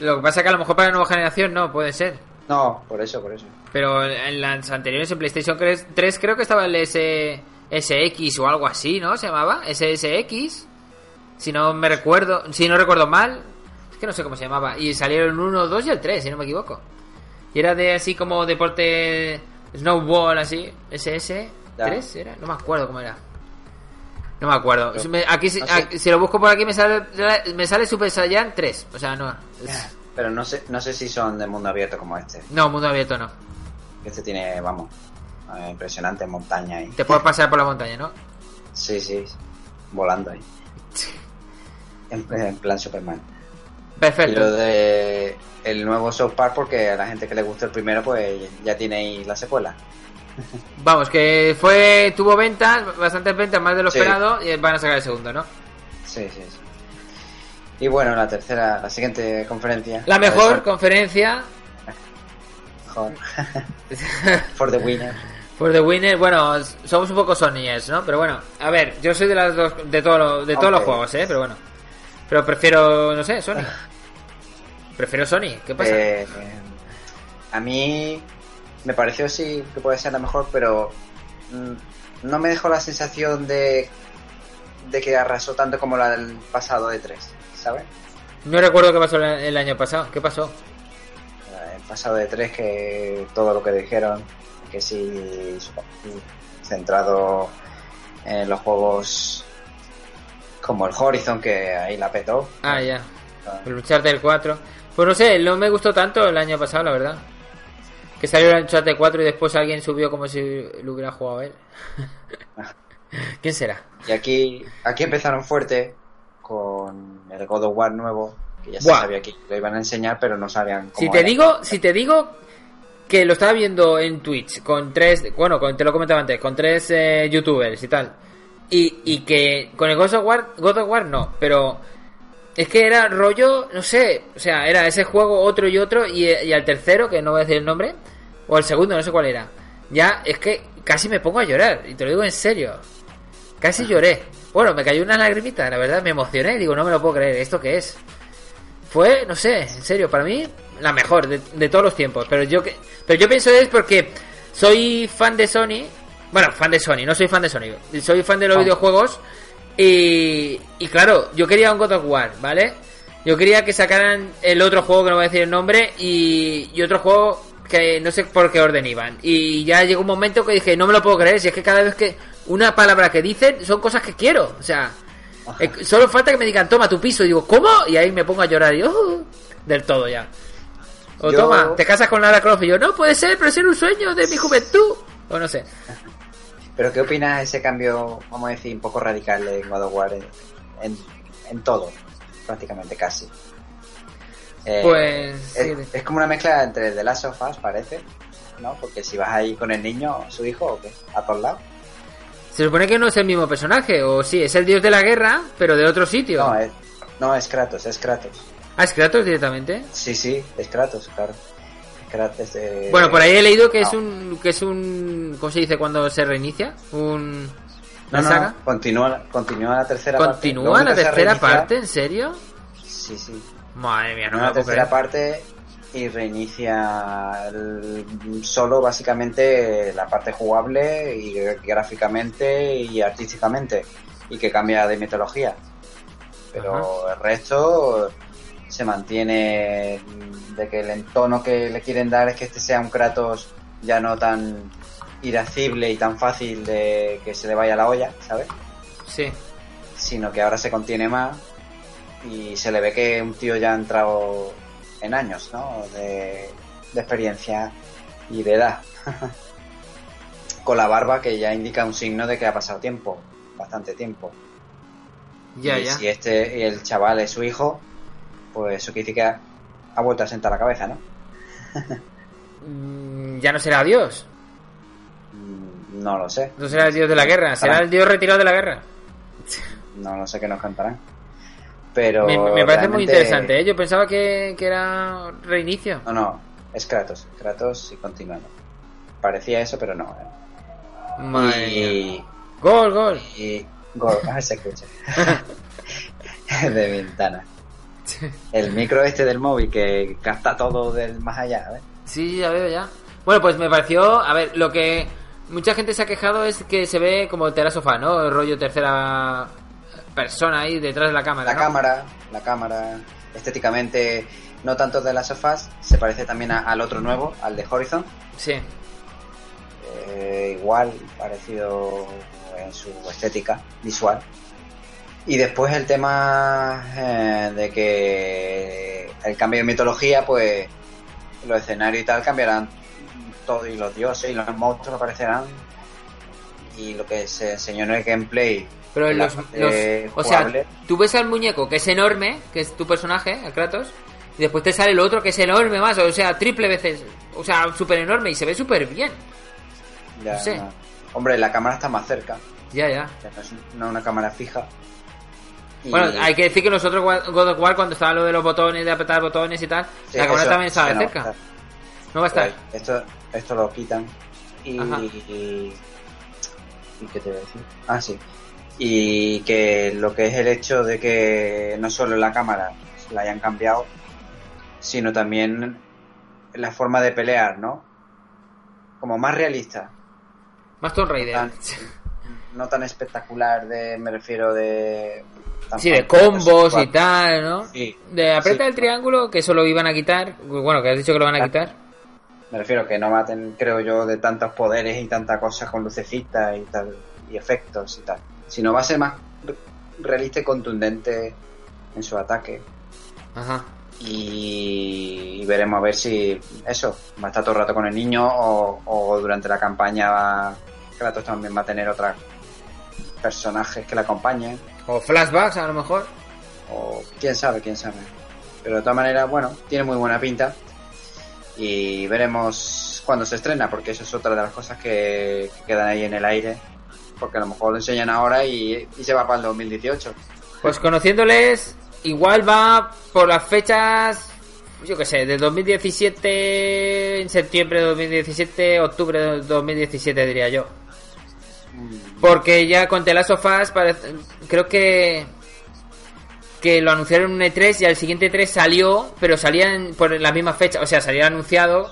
Lo que pasa que a lo mejor para la nueva generación no, puede ser. No, por eso, por eso. Pero en las anteriores, en PlayStation 3, creo que estaba el S, SX o algo así, ¿no? Se llamaba SSX. Si no me recuerdo, si no recuerdo mal, es que no sé cómo se llamaba. Y salieron el 1, 2 y el 3, si no me equivoco. Y era de así como deporte snowball, así. SS3 era, no me acuerdo cómo era. No me acuerdo. Pero, Me- aquí, si- no sé. aquí- si lo busco por aquí me sale me sale Super Saiyan 3. O sea, no. es- Pero no sé, no sé si son de mundo abierto como este. No, mundo abierto no. Este tiene, vamos, eh, impresionante montaña ahí. Te puedes pasar por la montaña, ¿no? Sí, sí, volando ahí. En, en plan Superman. Y Perfecto. lo de el nuevo South Park, porque a la gente que le gustó el primero, pues ya tiene ahí la secuela. Vamos, que fue tuvo ventas, bastantes ventas, más de lo Sí. esperado, y van a sacar el segundo, ¿no? Sí, sí, sí. Y bueno, la tercera, la siguiente conferencia. La mejor conferencia. For the winner. por The Winner. Bueno, somos un poco Sonyers, ¿no? Pero bueno, a ver, yo soy de las dos, de, todo lo- de todos los juegos, ¿eh? Pero bueno. Pero prefiero, no sé, Sony. Prefiero Sony, ¿qué pasa? Eh, a mí me pareció sí que puede ser la mejor, pero mm, no me dejó la sensación de, de que arrasó tanto como la del pasado de 3, ¿sabes? No recuerdo qué pasó el, el año pasado. ¿Qué pasó? El pasado de 3 que todo lo que dijeron, que sí centrado en los juegos como el Horizon, que ahí la petó. Ah, ya. El Uncharted 4. Pues no sé, no me gustó tanto el año pasado, la verdad. Que salió el Uncharted 4 y después alguien subió como si lo hubiera jugado él. ¿Quién será? Y aquí, aquí empezaron fuerte con el God of War nuevo, que ya se Buah. sabía que lo iban a enseñar, pero no sabían cómo Si te era. digo, si te digo que lo estaba viendo en Twitch con tres, bueno, con, te lo comentaba antes, con tres eh, youtubers y tal. Y, y que con el God of War, God of War no, pero es que era rollo, no sé, o sea, era ese juego otro y otro y, y al tercero, que no voy a decir el nombre, o al segundo, no sé cuál era. Ya es que casi me pongo a llorar, y te lo digo en serio. Casi lloré. Bueno, me cayó una lagrimita, la verdad, me emocioné, digo, no me lo puedo creer, ¿esto qué es? Fue, no sé, en serio, para mí la mejor de, de todos los tiempos. Pero yo que, pero yo pienso es porque soy fan de Sony. Bueno, fan de Sony, no soy fan de Sony. Soy fan de los videojuegos. Y, y claro, yo quería un God of War, ¿vale? Yo quería que sacaran el otro juego que no voy a decir el nombre y, y otro juego que no sé por qué orden iban. Y ya llegó un momento que dije, no me lo puedo creer, si es que cada vez que una palabra que dicen son cosas que quiero. O sea, eh, solo falta que me digan, toma tu piso. Y digo, ¿cómo? Y ahí me pongo a llorar. Y yo, "Oh", del todo ya. O Yo- toma, te casas con Lara Croft. Y yo, no puede ser, pero es un sueño de mi juventud. O no sé. Pero ¿qué opinas de ese cambio, vamos a decir, un poco radical de God of War en, en, en todo? Prácticamente casi. Eh, Pues, sí. es como una mezcla entre The Last of Us, parece, ¿no? Porque si vas ahí con el niño, su hijo, ¿o qué? A todos lados. Se supone que no es el mismo personaje. O sí, es el dios de la guerra, pero de otro sitio. No, es, no, es Kratos, es Kratos. Ah, es Kratos directamente. Sí, sí, es Kratos, claro. De... Bueno, por ahí he leído que es no. un. que es un. ¿Cómo se dice cuando se reinicia? Un. No, ¿La no, saga? continúa, continúa la tercera parte. ¿Continúa la tercera parte? ¿En serio? Sí, sí. Madre mía, no me la tercera creer. parte y reinicia el- solo básicamente la parte jugable y gráficamente y artísticamente y que cambia de mitología. Pero el resto se mantiene de que el entono que le quieren dar es que este sea un Kratos ya no tan irascible y tan fácil de que se le vaya la olla, ¿sabes? Sí. sino que ahora se contiene más y se le ve que un tío ya ha entrado en años, ¿no? De, de experiencia y de edad. Con la barba que ya indica un signo de que ha pasado tiempo, bastante tiempo. Ya, y ya. si este el chaval es su hijo, pues eso quiere decir que ha, vuelto a sentar la cabeza, ¿no? Mm, Ya no será Dios. Mm, No lo sé. No será el Dios de la guerra. Será el Dios retirado de la guerra. No lo sé qué nos cantarán. Pero Me, me parece muy interesante, ¿eh? Yo pensaba que, que era reinicio. No, no, es Kratos. Kratos y continuando. Parecía eso, pero no. ¿eh? Y, Gol, gol. y gol, ah, se escucha. de ventana. El micro este del móvil que capta todo del más allá, ¿ves? Sí, ya veo ya. Bueno, pues me pareció, a ver, lo que mucha gente se ha quejado es que se ve como Tera Sofá, ¿no? El rollo tercera persona ahí detrás de la cámara. La ¿no? cámara, la cámara, estéticamente, no tanto de las sofás, se parece también a- al otro nuevo, al de Horizon. Sí. eh, igual, parecido en su estética visual. Y después el tema eh, de que el cambio de mitología, pues los escenarios y tal cambiarán todo y los dioses y los monstruos aparecerán. Y lo que se enseñó en el gameplay. Pero en los, los- o sea, tú ves al muñeco que es enorme, que es tu personaje, el Kratos, y después te sale el otro que es enorme más, o sea, triple veces, o sea, súper enorme y se ve súper bien. ya no sé. no. Hombre, la cámara está más cerca, Ya, ya. no es una cámara fija. Y- Bueno, hay que decir que los otros Wa- God of War, cuando estaba lo de los botones, de apretar botones y tal, Sí, la cámara eso también estaba de no cerca. va. No va a estar. Esto, esto lo quitan. Y, Ajá. y, ¿y qué te voy a decir? Ah, sí. Y que lo que es el hecho de que no solo la cámara la hayan cambiado, sino también la forma de pelear, ¿no? Como más realista. Más Tomb Raider. Tan- no tan espectacular de, me refiero de... tan Sí, de combos y tal, ¿no? Sí. De aprieta Sí. el triángulo, que eso lo iban a quitar. Bueno, que has dicho que lo van a quitar. Me refiero que no va a tener, creo yo, de tantos poderes y tantas cosas con lucecitas y tal, y efectos y tal. Sino va a ser más re- realista y contundente en su ataque. Ajá. Y, y veremos a ver si eso, va a estar todo el rato con el niño o, o durante la campaña va, Kratos también va a tener otros personajes que le acompañen. O flashbacks, a lo mejor. O quién sabe, quién sabe. Pero de todas maneras, bueno, tiene muy buena pinta. Y veremos cuándo se estrena, porque eso es otra de las cosas que, que quedan ahí en el aire. Porque a lo mejor lo enseñan ahora y, y se va para el 2018. Pues conociéndoles, igual va por las fechas, yo qué sé, de 2017, en septiembre de 2017, octubre de 2017 diría yo. Porque ya con The Last of Us parece- creo que que lo anunciaron en un E3 y al siguiente E3 salió, pero salía en- por la misma fecha, o sea, salía anunciado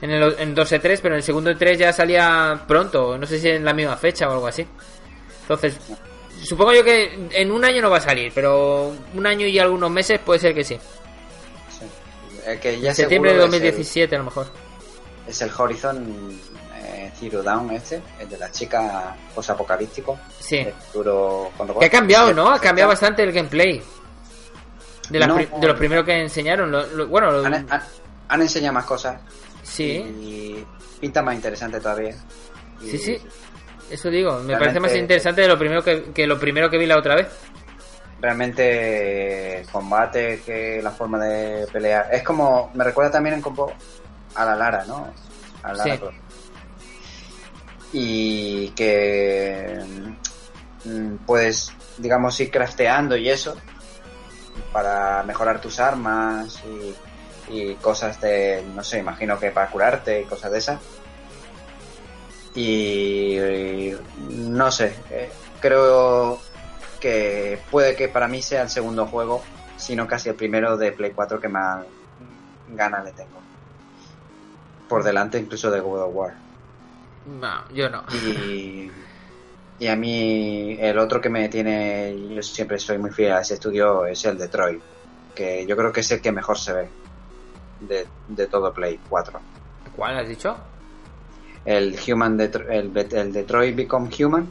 en, el, en 2 E3, pero en el segundo E3 ya salía pronto, no sé si en la misma fecha o algo así. Entonces, supongo yo que en un año no va a salir, pero un año y algunos meses puede ser que sí. Sí. El que ya Septiembre de seguro es el- 2017 a lo mejor. Es el, Horizon Zero Dawn este, el de la chica posapocalíptico. Sí. futuro Que ha cambiado, ¿no? Ha cambiado bastante el gameplay. De, las No. de los primeros que enseñaron. lo- lo- bueno, lo- Han, han- han enseñado más cosas. sí, Y pinta más interesante todavía. Y- sí, sí. Eso digo, me Realmente- parece más interesante de lo primero que, que lo primero que vi la otra vez. Realmente el combate, que la forma de pelear. Es como, me recuerda también en combo a la Lara, ¿no? A la Lara Sí. Y que mm, puedes, digamos, ir crafteando y eso para mejorar tus armas y, cosas de, no sé, imagino que para curarte y cosas de esas. Y, y no sé, eh, creo que puede que para mí sea el segundo juego, sino casi el primero de Play 4 que más ganas le tengo. Por delante incluso de God of War. No, yo no. Y, y a mí el otro que me tiene, yo siempre soy muy fiel a ese estudio, es el Detroit, que yo creo que es el que mejor se ve de, de todo Play 4. ¿Cuál has dicho? El Human el, Detroit Become Human,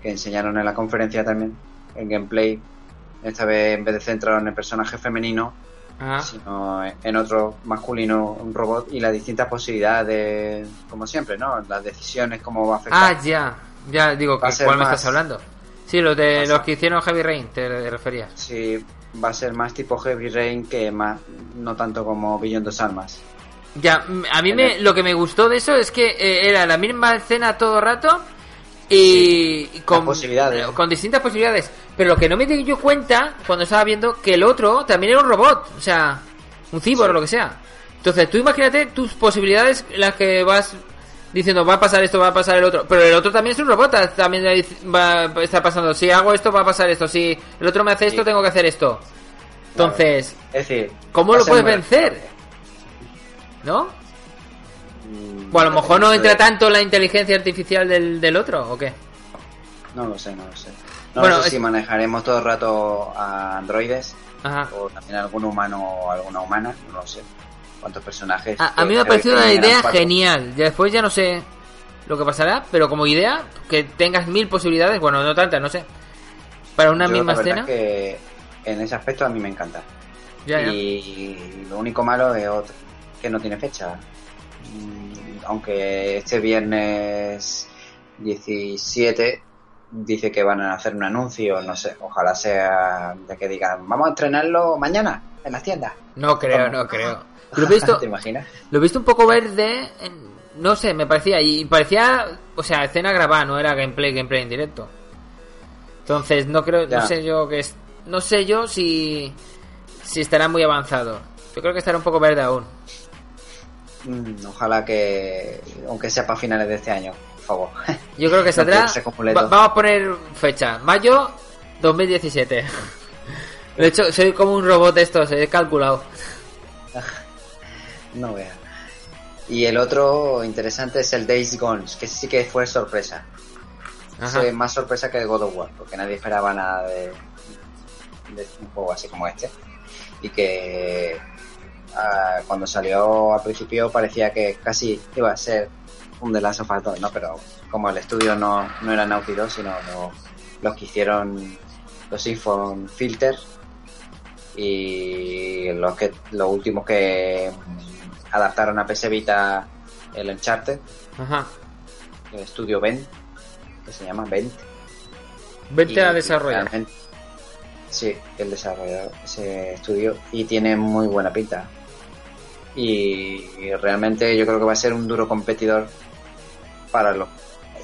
que enseñaron en la conferencia también, el gameplay, esta vez en vez de centrado en el personaje femenino, Ah, sino en otro masculino, un robot, y las distintas posibilidades, como siempre, ¿no? Las decisiones, cómo va a afectar. ah ya. Ya digo, ¿cuál me más- estás hablando? Sí, los de los que hicieron Heavy Rain, te referías. Sí, va a ser más tipo Heavy Rain que más, no tanto como Beyond Dos Almas. Ya, a mí me, lo que me gustó de eso es que eh, era la misma escena todo rato y, con, posibilidades. con distintas posibilidades. Pero lo que no me di yo cuenta cuando estaba viendo que el otro también era un robot, o sea, un cyborg o lo que sea. Entonces tú imagínate tus posibilidades, las que vas diciendo va a pasar esto, va a pasar el otro. Pero el otro también es un robot, también va a estar pasando. Si hago esto, va a pasar esto. Si el otro me hace esto, Sí. tengo que hacer esto. Entonces, Es decir, ¿cómo lo puedes vencer? ¿no? Mm, O a lo mejor no entra tanto la inteligencia artificial del, del otro, ¿o qué? No lo sé, no lo sé. No Bueno, sé es- si manejaremos todo el rato a androides Ajá. o también algún humano o alguna humana, no lo sé. ¿Cuántos personajes? A, a mí me ha parecido una idea genial. Ya después ya no sé lo que pasará, pero como idea, que tengas mil posibilidades, bueno, no tantas, no sé. Para una Yo, misma la escena. que en ese aspecto a mí me encanta. Ya, ya. Y lo único malo es otro, que no tiene fecha. Mm, Aunque este viernes 17 dice que van a hacer un anuncio, no sé, ojalá sea de que digan, vamos a estrenarlo mañana en las tiendas. No creo, ¿Cómo? no creo. Lo he visto, ¿Te imaginas? lo he visto un poco verde, en- no sé, me parecía, y parecía, o sea, escena grabada, no era gameplay, gameplay en directo. Entonces, no creo, no sé yo que es, no sé yo si, si estará muy avanzado. Yo creo que estará un poco verde aún. Mm, Ojalá que, aunque sea para finales de este año, por favor. Yo creo que saldrá. va- vamos a poner fecha. Mayo 2017. De hecho, soy como un robot de estos, he calculado. no vea. Y el otro interesante es el Days Gone, que sí que fue sorpresa. Fue más sorpresa que God of War, porque nadie esperaba nada de, de un juego así como este. Y que ah, cuando salió al principio parecía que casi iba a ser un The Last of Us 2, ¿no? Pero como el estudio no, no era Naughty Dog, sino lo- los que hicieron los iPhone Filter y los que los últimos que adaptaron a PS Vita el Uncharted, Ajá. el estudio Bent, que se llama Bent. Vente a desarrollar. Sí, el desarrollador, ese estudio, y tiene muy buena pinta. Y, y realmente yo creo que va a ser un duro competidor para los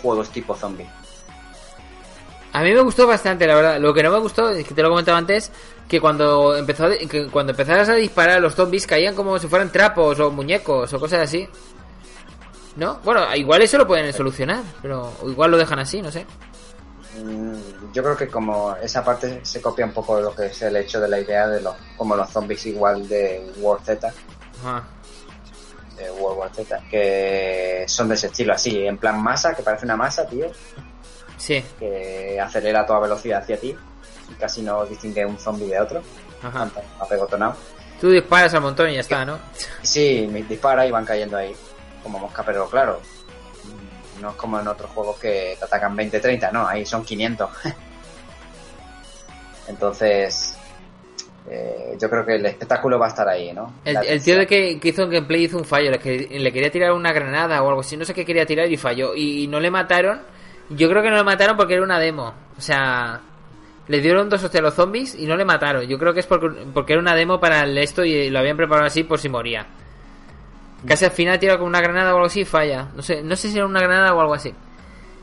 juegos tipo zombie. A mí me gustó bastante, la verdad. Lo que no me gustó, es que te lo comentaba antes, que cuando empezó a- que cuando empezabas a disparar los zombies caían como si fueran trapos o muñecos o cosas así. ¿No? Bueno, igual eso lo pueden solucionar, pero igual lo dejan así, no sé. Mm, Yo creo que como esa parte se copia un poco de lo que es el hecho de la idea de los como los zombies igual de War Z, Ajá. de World War Z, que son de ese estilo así, en plan masa, que parece una masa, tío, Sí, que acelera a toda velocidad hacia ti y casi no distingue un zombie de otro, ajá. apegotonado. Tú disparas al montón y ya está, ¿no? Sí, me dispara y van cayendo ahí como mosca, pero claro, no es como en otros juegos que te atacan 20-30, no, ahí son 500. Entonces, eh, yo creo que el espectáculo va a estar ahí, ¿no? El, tío de que, que hizo un gameplay hizo un fallo, le, que- le quería tirar una granada o algo así, no sé qué quería tirar y falló. Y, no le mataron. Yo creo que no le mataron porque era una demo. O sea, le dieron dos hostias a los zombies y no le mataron. Yo creo que es porque, porque era una demo para el esto y lo habían preparado así por si moría. Casi al final tira con una granada o algo así y falla. No sé, no sé si era una granada o algo así.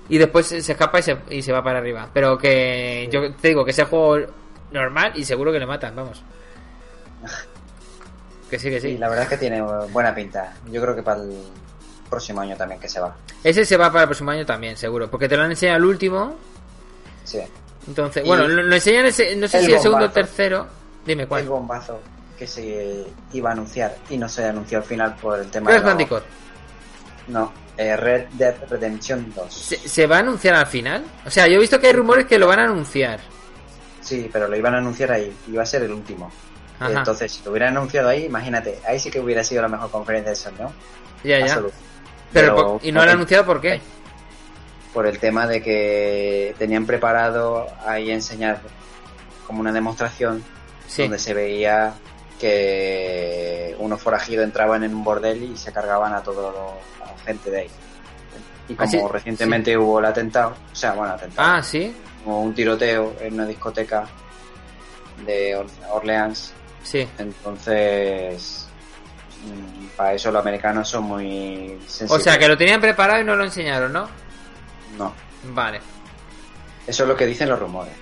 Y después se se escapa y se, y se va para arriba. Pero que yo te digo que ese juego normal y seguro que le matan, vamos. Que sí, que sí. Sí, la verdad es que tiene buena pinta. Yo creo que para el próximo año también que se va. Ese se va para el próximo año también, seguro. Porque te lo han enseñado el último. Sí. Entonces, Y- bueno, lo, lo enseñan, ese, no sé El si el segundo o tercero. Dime El cuál. bombazo que se iba a anunciar y no se anunció al final por el tema de los- Bandicoot. No, eh, Red Dead Redemption 2. ¿Se, se va a anunciar al final? O sea, yo he visto que hay rumores que lo van a anunciar. Sí, pero lo iban a anunciar ahí, iba a ser el último. Ajá. Entonces, si lo hubieran anunciado ahí, imagínate, ahí sí que hubiera sido la mejor conferencia de Sony, ¿no? Ya, ya. Absoluto. Pero, ¿y no lo han anunciado por qué? Por el tema de que tenían preparado ahí enseñar como una demostración Sí. donde se veía que unos forajidos entraban en un bordel y se cargaban a toda la gente de ahí. Y como Ah, sí, recientemente hubo el atentado, o sea, bueno, atentado, Ah, sí. hubo un tiroteo en una discoteca de Or- Orleans, Sí. entonces mm, para eso los americanos son muy sensibles. O sea, que lo tenían preparado y no lo enseñaron, ¿no? No, Vale. eso es lo que dicen los rumores.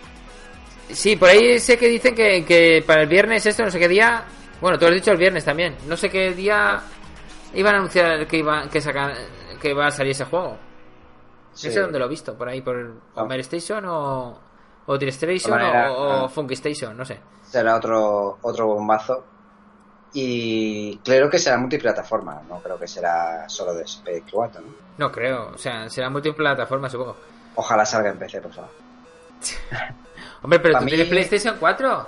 Sí, por ahí sé que dicen que, que para el viernes esto, no sé qué día... Bueno, tú has dicho el viernes también. No sé qué día iban a anunciar que iba, que sacan, que va a salir ese juego. Sí. No sé dónde lo he visto, por ahí, por Ah. Homer Station o, o Station manera- o, o ah. Funky Station, no sé. Será otro, otro bombazo Y creo que será multiplataforma, no creo que será solo de PS4, ¿no? No creo, o sea, será multiplataforma, supongo. Ojalá salga en PC, por favor. Hombre, pero tú mí- tienes PlayStation 4.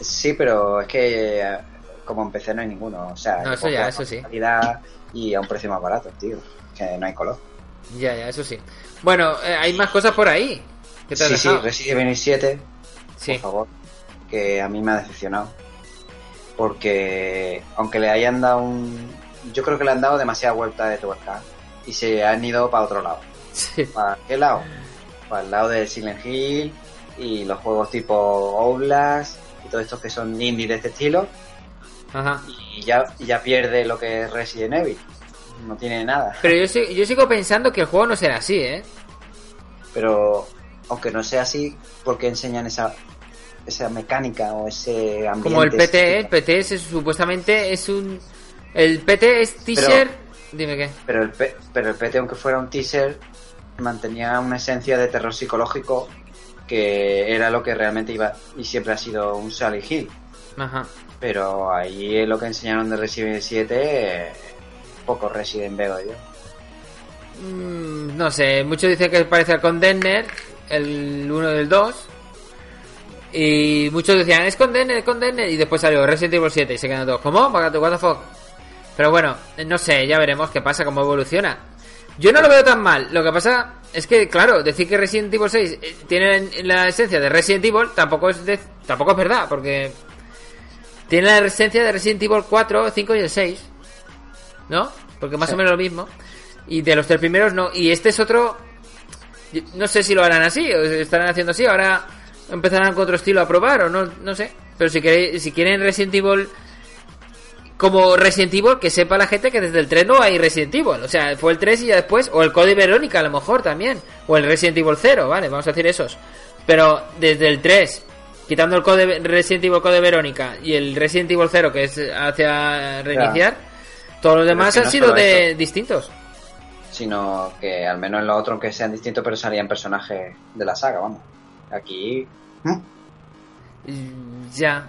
Sí, pero es que eh, como en PC no hay ninguno. O sea, No, eso ya, eso sí. calidad y a un precio más barato, tío. Que no hay color. Ya, ya, eso sí. Bueno, eh, hay más cosas por ahí. ¿Qué te Sí, sí? Resident Evil 7, Sí. por favor, que a mí me ha decepcionado. Porque aunque le hayan dado un... Yo creo que le han dado demasiada vuelta de tuerca y se han ido para otro lado. Sí. ¿Para qué lado? Para el lado de Silent Hill y los juegos tipo Outlast y todos estos que son indie de este estilo Ajá. Y ya, y ya pierde lo que es Resident Evil. No tiene nada. Pero yo, yo sigo pensando que el juego no será así, ¿eh? Pero aunque no sea así, ¿por qué enseñan esa, esa mecánica o ese ambiente? Como el PT, ¿eh? el PT es, supuestamente es un... El PT es teaser... Dime qué. Pero el, P- pero el PT, aunque fuera un teaser, mantenía una esencia de terror psicológico que era lo que realmente iba y siempre ha sido un Sally Hill. Ajá. Pero ahí lo que enseñaron de Resident Evil 7, eh, poco Resident veo yo. Mm, no sé, muchos dicen que parece al Condenner, el 1 del 2. Y muchos decían, es Condenner, es Condenner. Y después salió Resident Evil 7 y se quedan todos, ¿cómo? What the fuck? Pero bueno, no sé, ya veremos qué pasa, cómo evoluciona. Yo no lo veo tan mal. Lo que pasa es que, claro, decir que Resident Evil 6 eh, tiene la esencia de Resident Evil tampoco es, de- tampoco es verdad, porque tiene la esencia de Resident Evil 4, 5 y el 6. ¿No? Porque más Sí. o menos lo mismo. Y de los tres primeros no. Y este es otro. No sé si lo harán así, o estarán haciendo así. Ahora empezarán con otro estilo a probar, o no, no sé. Pero si, queréis, si quieren Resident Evil como Resident Evil, que sepa la gente que desde el 3 no hay Resident Evil. O sea, fue el 3 y ya después, o el Code Verónica a lo mejor también, o el Resident Evil 0, ¿vale? Vamos a decir esos. Pero desde el 3, quitando el Code Resident Evil Code Verónica y el Resident Evil 0, que es hacia reiniciar, todos los demás que han no sido de eso. distintos. Sino que al menos en los otros, aunque sean distintos, pero salían personajes de la saga, vamos. Aquí. ¿Mm? Mm, Ya.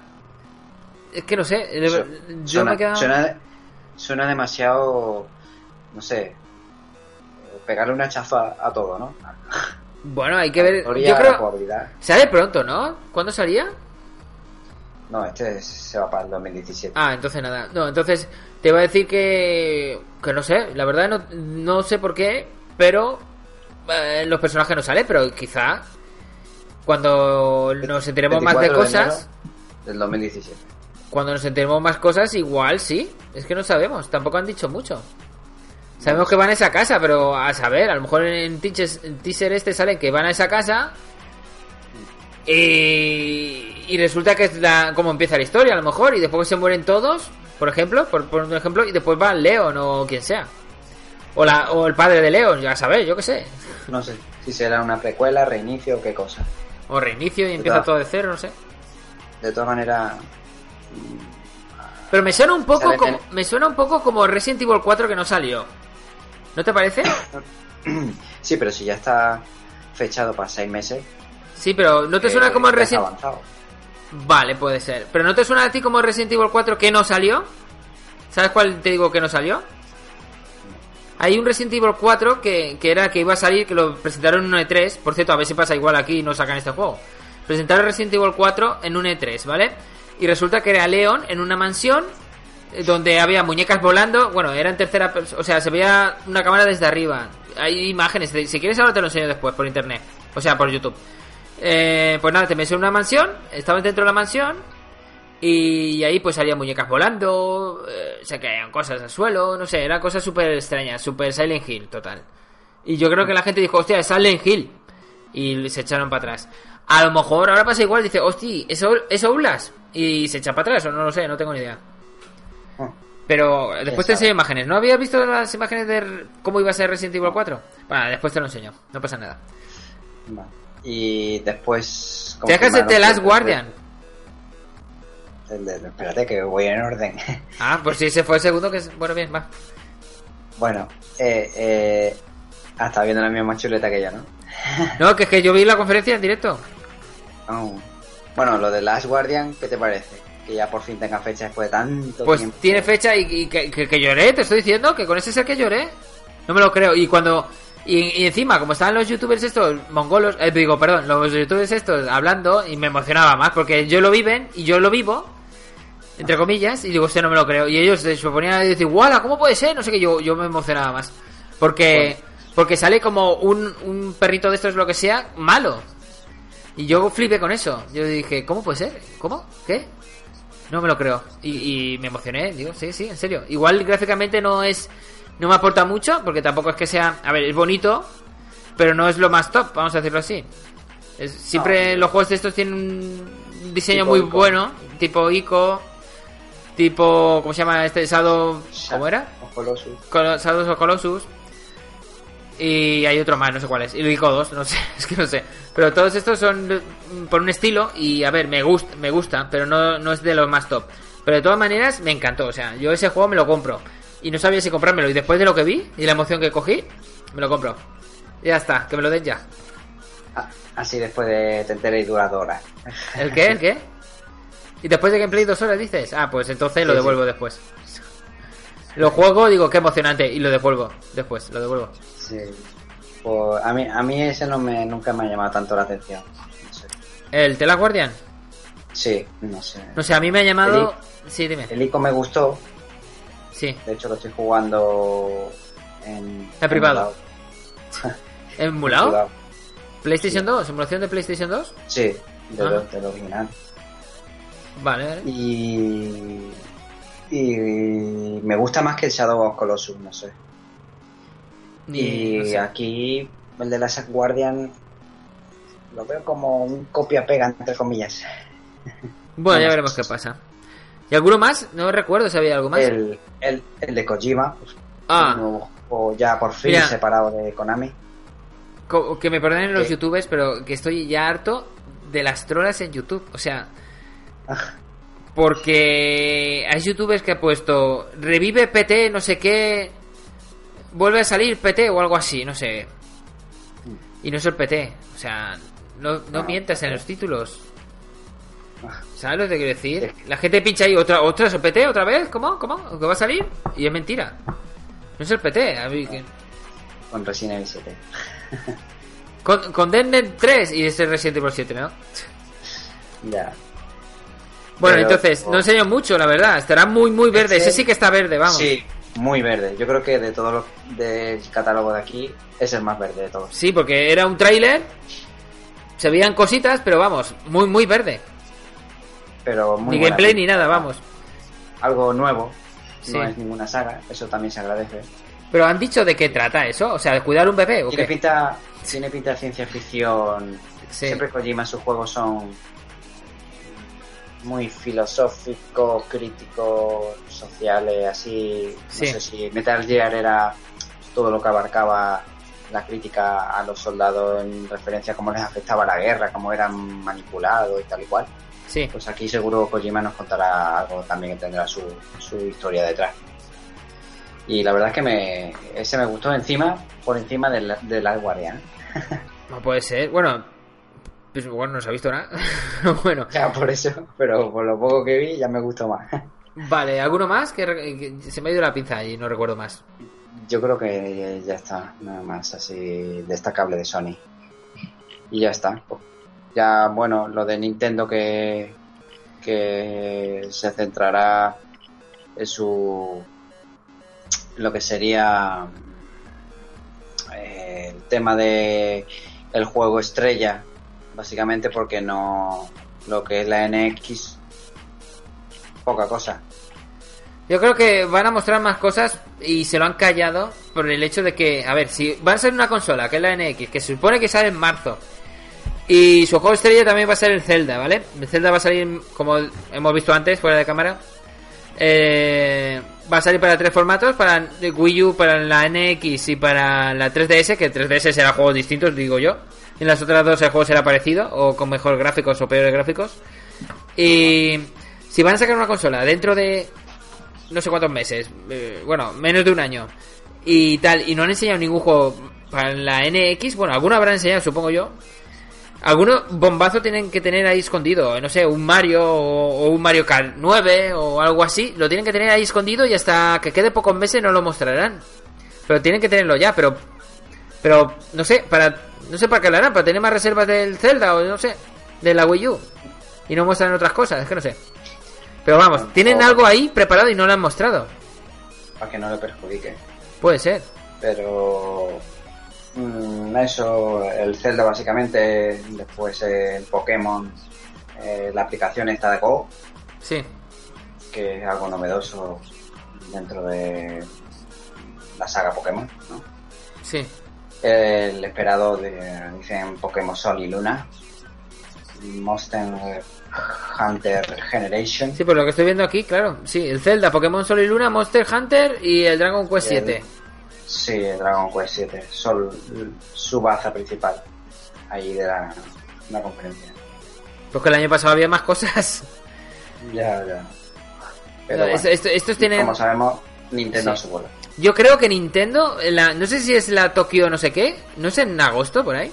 Es que no sé, Su- yo suena, me he quedado... suena, suena demasiado. No sé. Pegarle un hachazo a, a todo, ¿no? Bueno, hay que ver... Yo creo... Sale pronto, ¿no? ¿Cuándo salía? No, este se va para el 2017. Ah, entonces nada. No, entonces te iba a decir que. Que no sé, la verdad no, no sé por qué, pero. eh, los personajes no salen, pero quizá. Cuando nos enteremos más de 24 enero cosas. Del 2017. Cuando nos enteremos más cosas, igual sí. Es que no sabemos, tampoco han dicho mucho. Sabemos que van a esa casa, pero a saber, a lo mejor en teaser este salen que van a esa casa. Y, y resulta que es la, como empieza la historia, a lo mejor, y después se mueren todos, por ejemplo, por, por un ejemplo, y después va Leon o quien sea. O, la, o el padre de Leon, ya sabes, yo qué sé. No sé si será una precuela, reinicio o qué cosa. O reinicio y empieza todo de cero, no sé. De todas maneras, Pero me suena un poco Sale como, me suena un poco como Resident Evil 4 que no salió. ¿No te parece? sí, pero si ya está fechado para seis meses. Sí, pero ¿no te eh, suena como Resident avanzado. Vale, puede ser. Pero ¿no te suena a ti como Resident Evil 4 que no salió? ¿Sabes cuál te digo que no salió? Hay un Resident Evil 4 que, que era que iba a salir, que lo presentaron en un E3. Por cierto, a ver si pasa igual aquí y no sacan este juego. Presentaron Resident Evil 4 en un E3, ¿vale? Y resulta que era Leon en una mansión donde había muñecas volando. Bueno, era en tercera persona. O sea, se veía una cámara desde arriba. Hay imágenes. Si quieres, ahora te lo enseño después por internet. O sea, por YouTube. Eh, pues nada, te en una mansión. Estabas dentro de la mansión. Y ahí pues salían muñecas volando, eh, se caían cosas al suelo, no sé, eran cosas súper extrañas, súper Silent Hill, total. Y yo creo que la gente dijo, hostia, es Silent Hill. Y se echaron para atrás. A lo mejor ahora pasa igual, dice, hostia, ¿es, es Outlast? Y se echa para atrás, o no lo sé, no tengo ni idea. Ah, Pero después te enseño imágenes. ¿No habías visto las imágenes de cómo iba a ser Resident Evil 4? Bueno, después te lo enseño, no pasa nada. vale. Y después. Te dejas el que Last Guardian. el de- espérate, que voy en orden. Ah, pues si ese fue el segundo que es... Bueno, bien, va. bueno, eh, eh, ah, estaba viendo la misma chuleta que yo, ¿no? No, que es que yo vi la conferencia en directo. Oh. Bueno, lo de Last Guardian, ¿qué te parece? Que ya por fin tenga fecha después de tanto Pues tiempo. tiene fecha y, y que, que- que lloré, te estoy diciendo que con ese es el que lloré. No me lo creo. Y cuando. Y, y encima, como estaban los youtubers estos mongolos, eh, digo, perdón, los youtubers estos hablando y me emocionaba más porque yo lo viven y yo lo vivo, entre comillas, y digo, usted no me lo creo. Y ellos se ponían a decir, ¡Wala! ¿Cómo puede ser? No sé qué, yo, yo me emocionaba más. Porque, porque sale como un, un perrito de estos, lo que sea, malo. Y yo flipé con eso. Yo dije, ¿cómo puede ser? ¿Cómo? ¿Qué? No me lo creo. Y, y me emocioné, digo, sí, sí, en serio. Igual gráficamente no es. No me aporta mucho, porque tampoco es que sea. A ver, es bonito, pero no es lo más top, vamos a decirlo así. Es- siempre No. los juegos de estos tienen un diseño muy Ico. bueno, tipo Ico, tipo. ¿Cómo se llama este? Shadow. ¿Cómo era? Of Colossus. Col- Shadows of Colossus. Y hay otro más, no sé cuál es. Y Ico 2, no sé, es que no sé. Pero todos estos son mm, por un estilo y a ver, me gusta, me gusta, pero no, no es de los más top. Pero de todas maneras me encantó, o sea, yo ese juego me lo compro. Y no sabía si comprármelo. Y después de lo que vi y la emoción que cogí, me lo compro. Y ya está, que me lo den ya. Ah, así después de te enteras y dura dos horas. ¿El qué? ¿El qué? ¿Y después de gameplay dos horas dices? Ah, pues entonces lo Sí, devuelvo después. Lo juego, digo, qué emocionante, y lo devuelvo después, lo devuelvo. Sí. Pues a mí, a mí ese no me, nunca me ha llamado tanto la atención. No sé. ¿El Tela Guardian? Sí, no sé. No sé, a mí me ha llamado... Sí, dime. El ICO me gustó. Sí. De hecho, lo estoy jugando en. En privado. en ¿Emulado? ¿PlayStation 2? ¿Emulación de PlayStation 2? Sí, de Ah. lo- del original. Vale, vale. Y. Y me gusta más que el Shadow of Colossus, no sé. Ni- y no sé. aquí el de Last Guardian lo veo como un copia-pega, entre comillas. Bueno, ya veremos qué pasa. ¿Y alguno más? No recuerdo si había algo más. El, el, el de Kojima, pues, Ah. un nuevo juego ya por fin Mira. separado de Konami. Co- Que me perdonen los ¿Qué? youtubers, pero que estoy ya harto de las trolas en YouTube. O sea, Ah, porque hay youtubers que ha puesto revive PT, no sé qué, vuelve a salir PT o algo así, no sé. Y no es el PT. O sea, no, no No, mientas en PT. los títulos. ah. ¿Sabes lo que quiero decir? La gente pincha ahí otra, otra es el PT otra vez, ¿cómo? ¿Cómo? ¿Que va a salir? Y es mentira. No es el PT. a mí que- Con Resident Evil 7. Con, con Dead Net 3 y este Resident Evil 7, ¿no? Ya. Bueno, Pero- entonces, no enseño mucho, la verdad. Estará muy, muy verde. Ese- Ese sí que está verde, vamos. Sí, muy verde. Yo creo que de todos los del catálogo de aquí es el más verde de todos. Sí, porque era un tráiler. Se veían cositas, pero vamos, muy, muy verde. Pero muy ni gameplay ni nada, vamos. Algo nuevo. Sí. No es ninguna saga. Eso también se agradece. Pero han dicho de qué trata eso, o sea, de cuidar un bebé o Tiene qué. pinta, tiene pinta de ciencia ficción. Sí. Siempre Kojima sus juegos son muy filosóficos, críticos, sociales, así. Sí. No sé si Metal Gear era todo lo que abarcaba la crítica a los soldados en referencia a cómo les afectaba la guerra, cómo eran manipulados y tal y cual. Sí. Pues aquí seguro Kojima nos contará algo también que tendrá su, su historia detrás. Y la verdad es que me, ese me gustó encima, por encima del, del Guardian. No puede ser. Bueno, pues bueno, no se ha visto nada. bueno, Ya por eso, pero por lo poco que vi ya me gustó más. vale, ¿alguno más? Que, se me ha ido la pinza y no recuerdo más. Yo creo que ya está, nada más así destacable de Sony. Y ya está. Ya, bueno, lo de Nintendo que, que se centrará en su lo que sería eh, el tema de el juego estrella básicamente porque no lo que es la NX poca cosa Yo creo que van a mostrar más cosas y se lo han callado por el hecho de que, a ver, si van a ser una consola, que es la NX, que se supone que sale en marzo, y su juego estrella también va a ser el Zelda, ¿vale? El Zelda va a salir, como hemos visto antes, fuera de cámara, eh, va a salir para tres formatos, para Wii U, para la NX y para la 3DS, que 3DS será juegos distintos, digo yo. En las otras dos el juego será parecido, o con mejores gráficos o peores gráficos. Y si van a sacar una consola dentro de no sé cuántos meses, eh, bueno, menos de un año, y tal, y no han enseñado ningún juego para la NX, bueno, alguno habrán enseñado, supongo yo. Algunos bombazo tienen que tener ahí escondido, no sé, un Mario o, o un Mario Kart 9 o algo así, lo tienen que tener ahí escondido y hasta que quede pocos meses no lo mostrarán. Pero tienen que tenerlo ya, pero pero no sé, para no sé para qué lo harán, para tener más reservas del Zelda o no sé, de la Wii U y no muestran otras cosas, es que no sé. Pero vamos, tienen O- algo ahí preparado y no lo han mostrado. para que no le perjudique. Puede ser. Pero mm, eso, el Zelda básicamente, después el Pokémon, eh, la aplicación esta de Go, Sí. que es algo novedoso dentro de la saga Pokémon, ¿no? Sí. El esperado de, dicen Pokémon Sol y Luna, Monster Hunter Generation, Sí, por lo que estoy viendo aquí, claro. Sí, el Zelda, Pokémon Sol y Luna, Monster Hunter y el Dragon Quest El- 7. sí, Dragon Quest 7, son su baza principal ahí de la, la conferencia. Porque el año pasado había más cosas. Ya, ya. Pero No, bueno, esto- esto- estos tienen... como sabemos, Nintendo Sí. su bola. Yo creo que Nintendo, la, no sé si es la Tokio no sé qué, no es en agosto por ahí.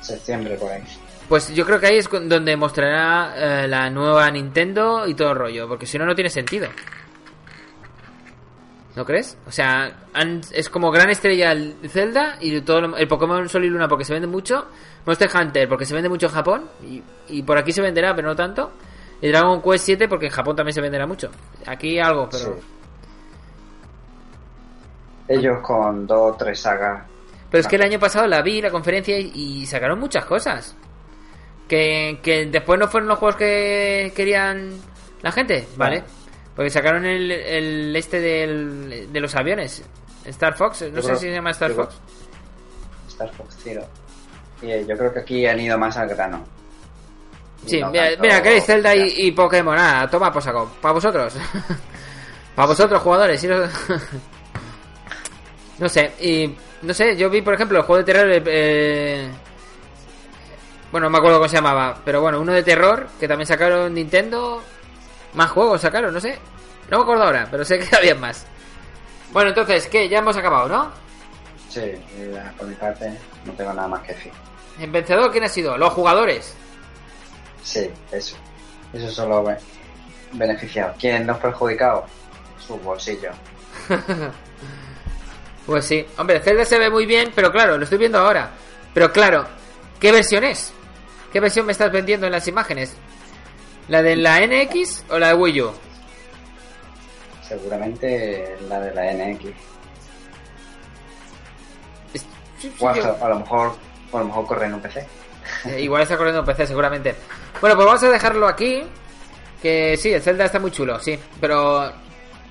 Septiembre por ahí. Pues yo creo que ahí es donde mostrará eh, la nueva Nintendo y todo el rollo, porque si no, no tiene sentido. ¿No crees? O sea, han- es como gran estrella el Zelda y todo lo- el Pokémon Sol y Luna porque se vende mucho, Monster Hunter porque se vende mucho en Japón y, y por aquí se venderá, pero no tanto. Y Dragon Quest 7 porque en Japón también se venderá mucho. Aquí algo, pero... Sí. Ellos con dos o tres sagas. Pero es que el año pasado la vi, la conferencia, y, y sacaron muchas cosas. Que, que después no fueron los juegos que querían la gente, ¿vale? Porque sacaron el, el este del, de los aviones. Star Fox, no Yo sé creo- si se llama Star Fox. Star Fox Zero. Y eh, yo creo que aquí han ido más al grano. Y Sí, no mira, tanto- mira, queréis Zelda y, y Pokémon. Ah, toma por saco. Para vosotros. Para vosotros, jugadores. no... no sé, y no sé, yo vi, por ejemplo, el juego de terror. eh, eh, Bueno, no me acuerdo cómo se llamaba, pero bueno, uno de terror que también sacaron Nintendo. Más juegos sacaron, no sé. No me acuerdo ahora, pero sé que había más. Bueno, entonces, ¿qué? Ya hemos acabado, ¿no? Sí, ya, por mi parte no tengo nada más que decir. ¿El vencedor quién ha sido? Los jugadores. Sí, eso. Eso son los be- beneficiados. ¿Quién los perjudicados? Sus bolsillos. Pues sí, hombre, Zelda se ve muy bien, pero claro, lo estoy viendo ahora. Pero claro, ¿qué versión es? ¿Qué versión me estás vendiendo en las imágenes? ¿La de la NX o la de Wii U? Seguramente la de la NX. Es- O a, lo mejor, a lo mejor corre en un PC. Eh, Igual está corriendo en PC, seguramente. Bueno, pues vamos a dejarlo aquí. Que sí, el Zelda está muy chulo, sí. Pero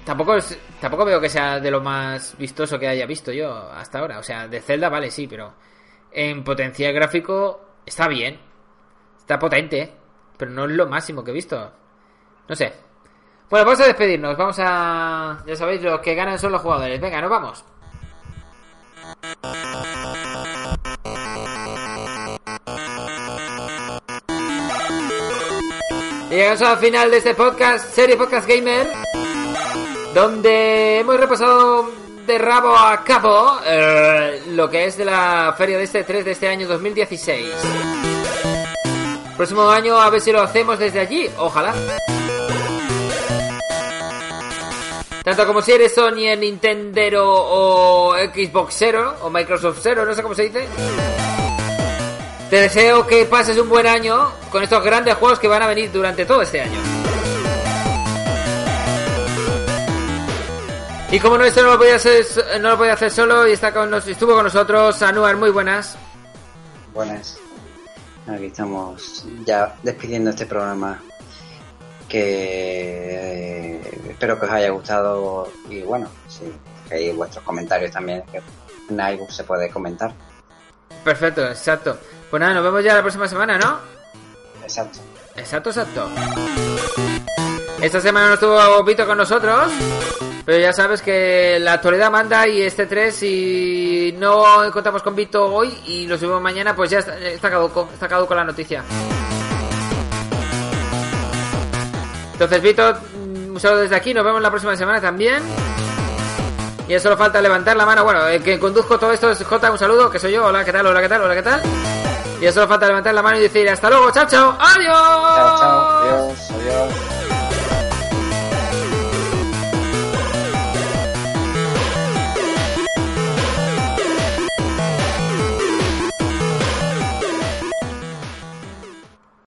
tampoco es- tampoco veo que sea de lo más vistoso que haya visto yo hasta ahora. O sea, de Zelda vale, sí, pero en potencial gráfico está bien. Está potente, pero no es lo máximo que he visto. No sé. Bueno, vamos a despedirnos. Vamos a... Ya sabéis, los que ganan son los jugadores. Venga, nos vamos. Y llegamos al final de este podcast, serie Podcast Gamer, donde hemos repasado de rabo a cabo eh, lo que es de la feria de este 3 de este año 2016. Próximo año a ver si lo hacemos desde allí, ojalá. Tanto como si eres Sony en Nintendo o Xboxero o Microsoft Zero, no sé cómo se dice. Te deseo que pases un buen año con estos grandes juegos que van a venir durante todo este año. Y como no, esto no lo podía hacer, no lo podía hacer solo y está con nos, estuvo con nosotros Anuar, muy buenas. Buenas. Aquí estamos ya despidiendo este programa que eh, espero que os haya gustado y bueno, sí, que hay vuestros comentarios también que en iBooks se puede comentar. Perfecto, exacto. Pues nada, nos vemos ya la próxima semana, ¿no? Exacto. Exacto, exacto. Esta semana no estuvo Vito con nosotros, pero ya sabes que la actualidad manda y este 3 si no contamos con Vito hoy y lo subimos mañana, pues ya está, está caduco, está caduco la noticia. Entonces, Vito, mm, un saludo desde aquí, nos vemos la próxima semana también. Y solo falta levantar la mano. Bueno, el que conduzco todo esto es J, un saludo, que soy yo. Hola, ¿qué tal? Hola, ¿qué tal? Hola, ¿qué tal? Y solo falta levantar la mano y decir hasta luego, chao, chao, adiós. Chao, chao. Adiós, adiós.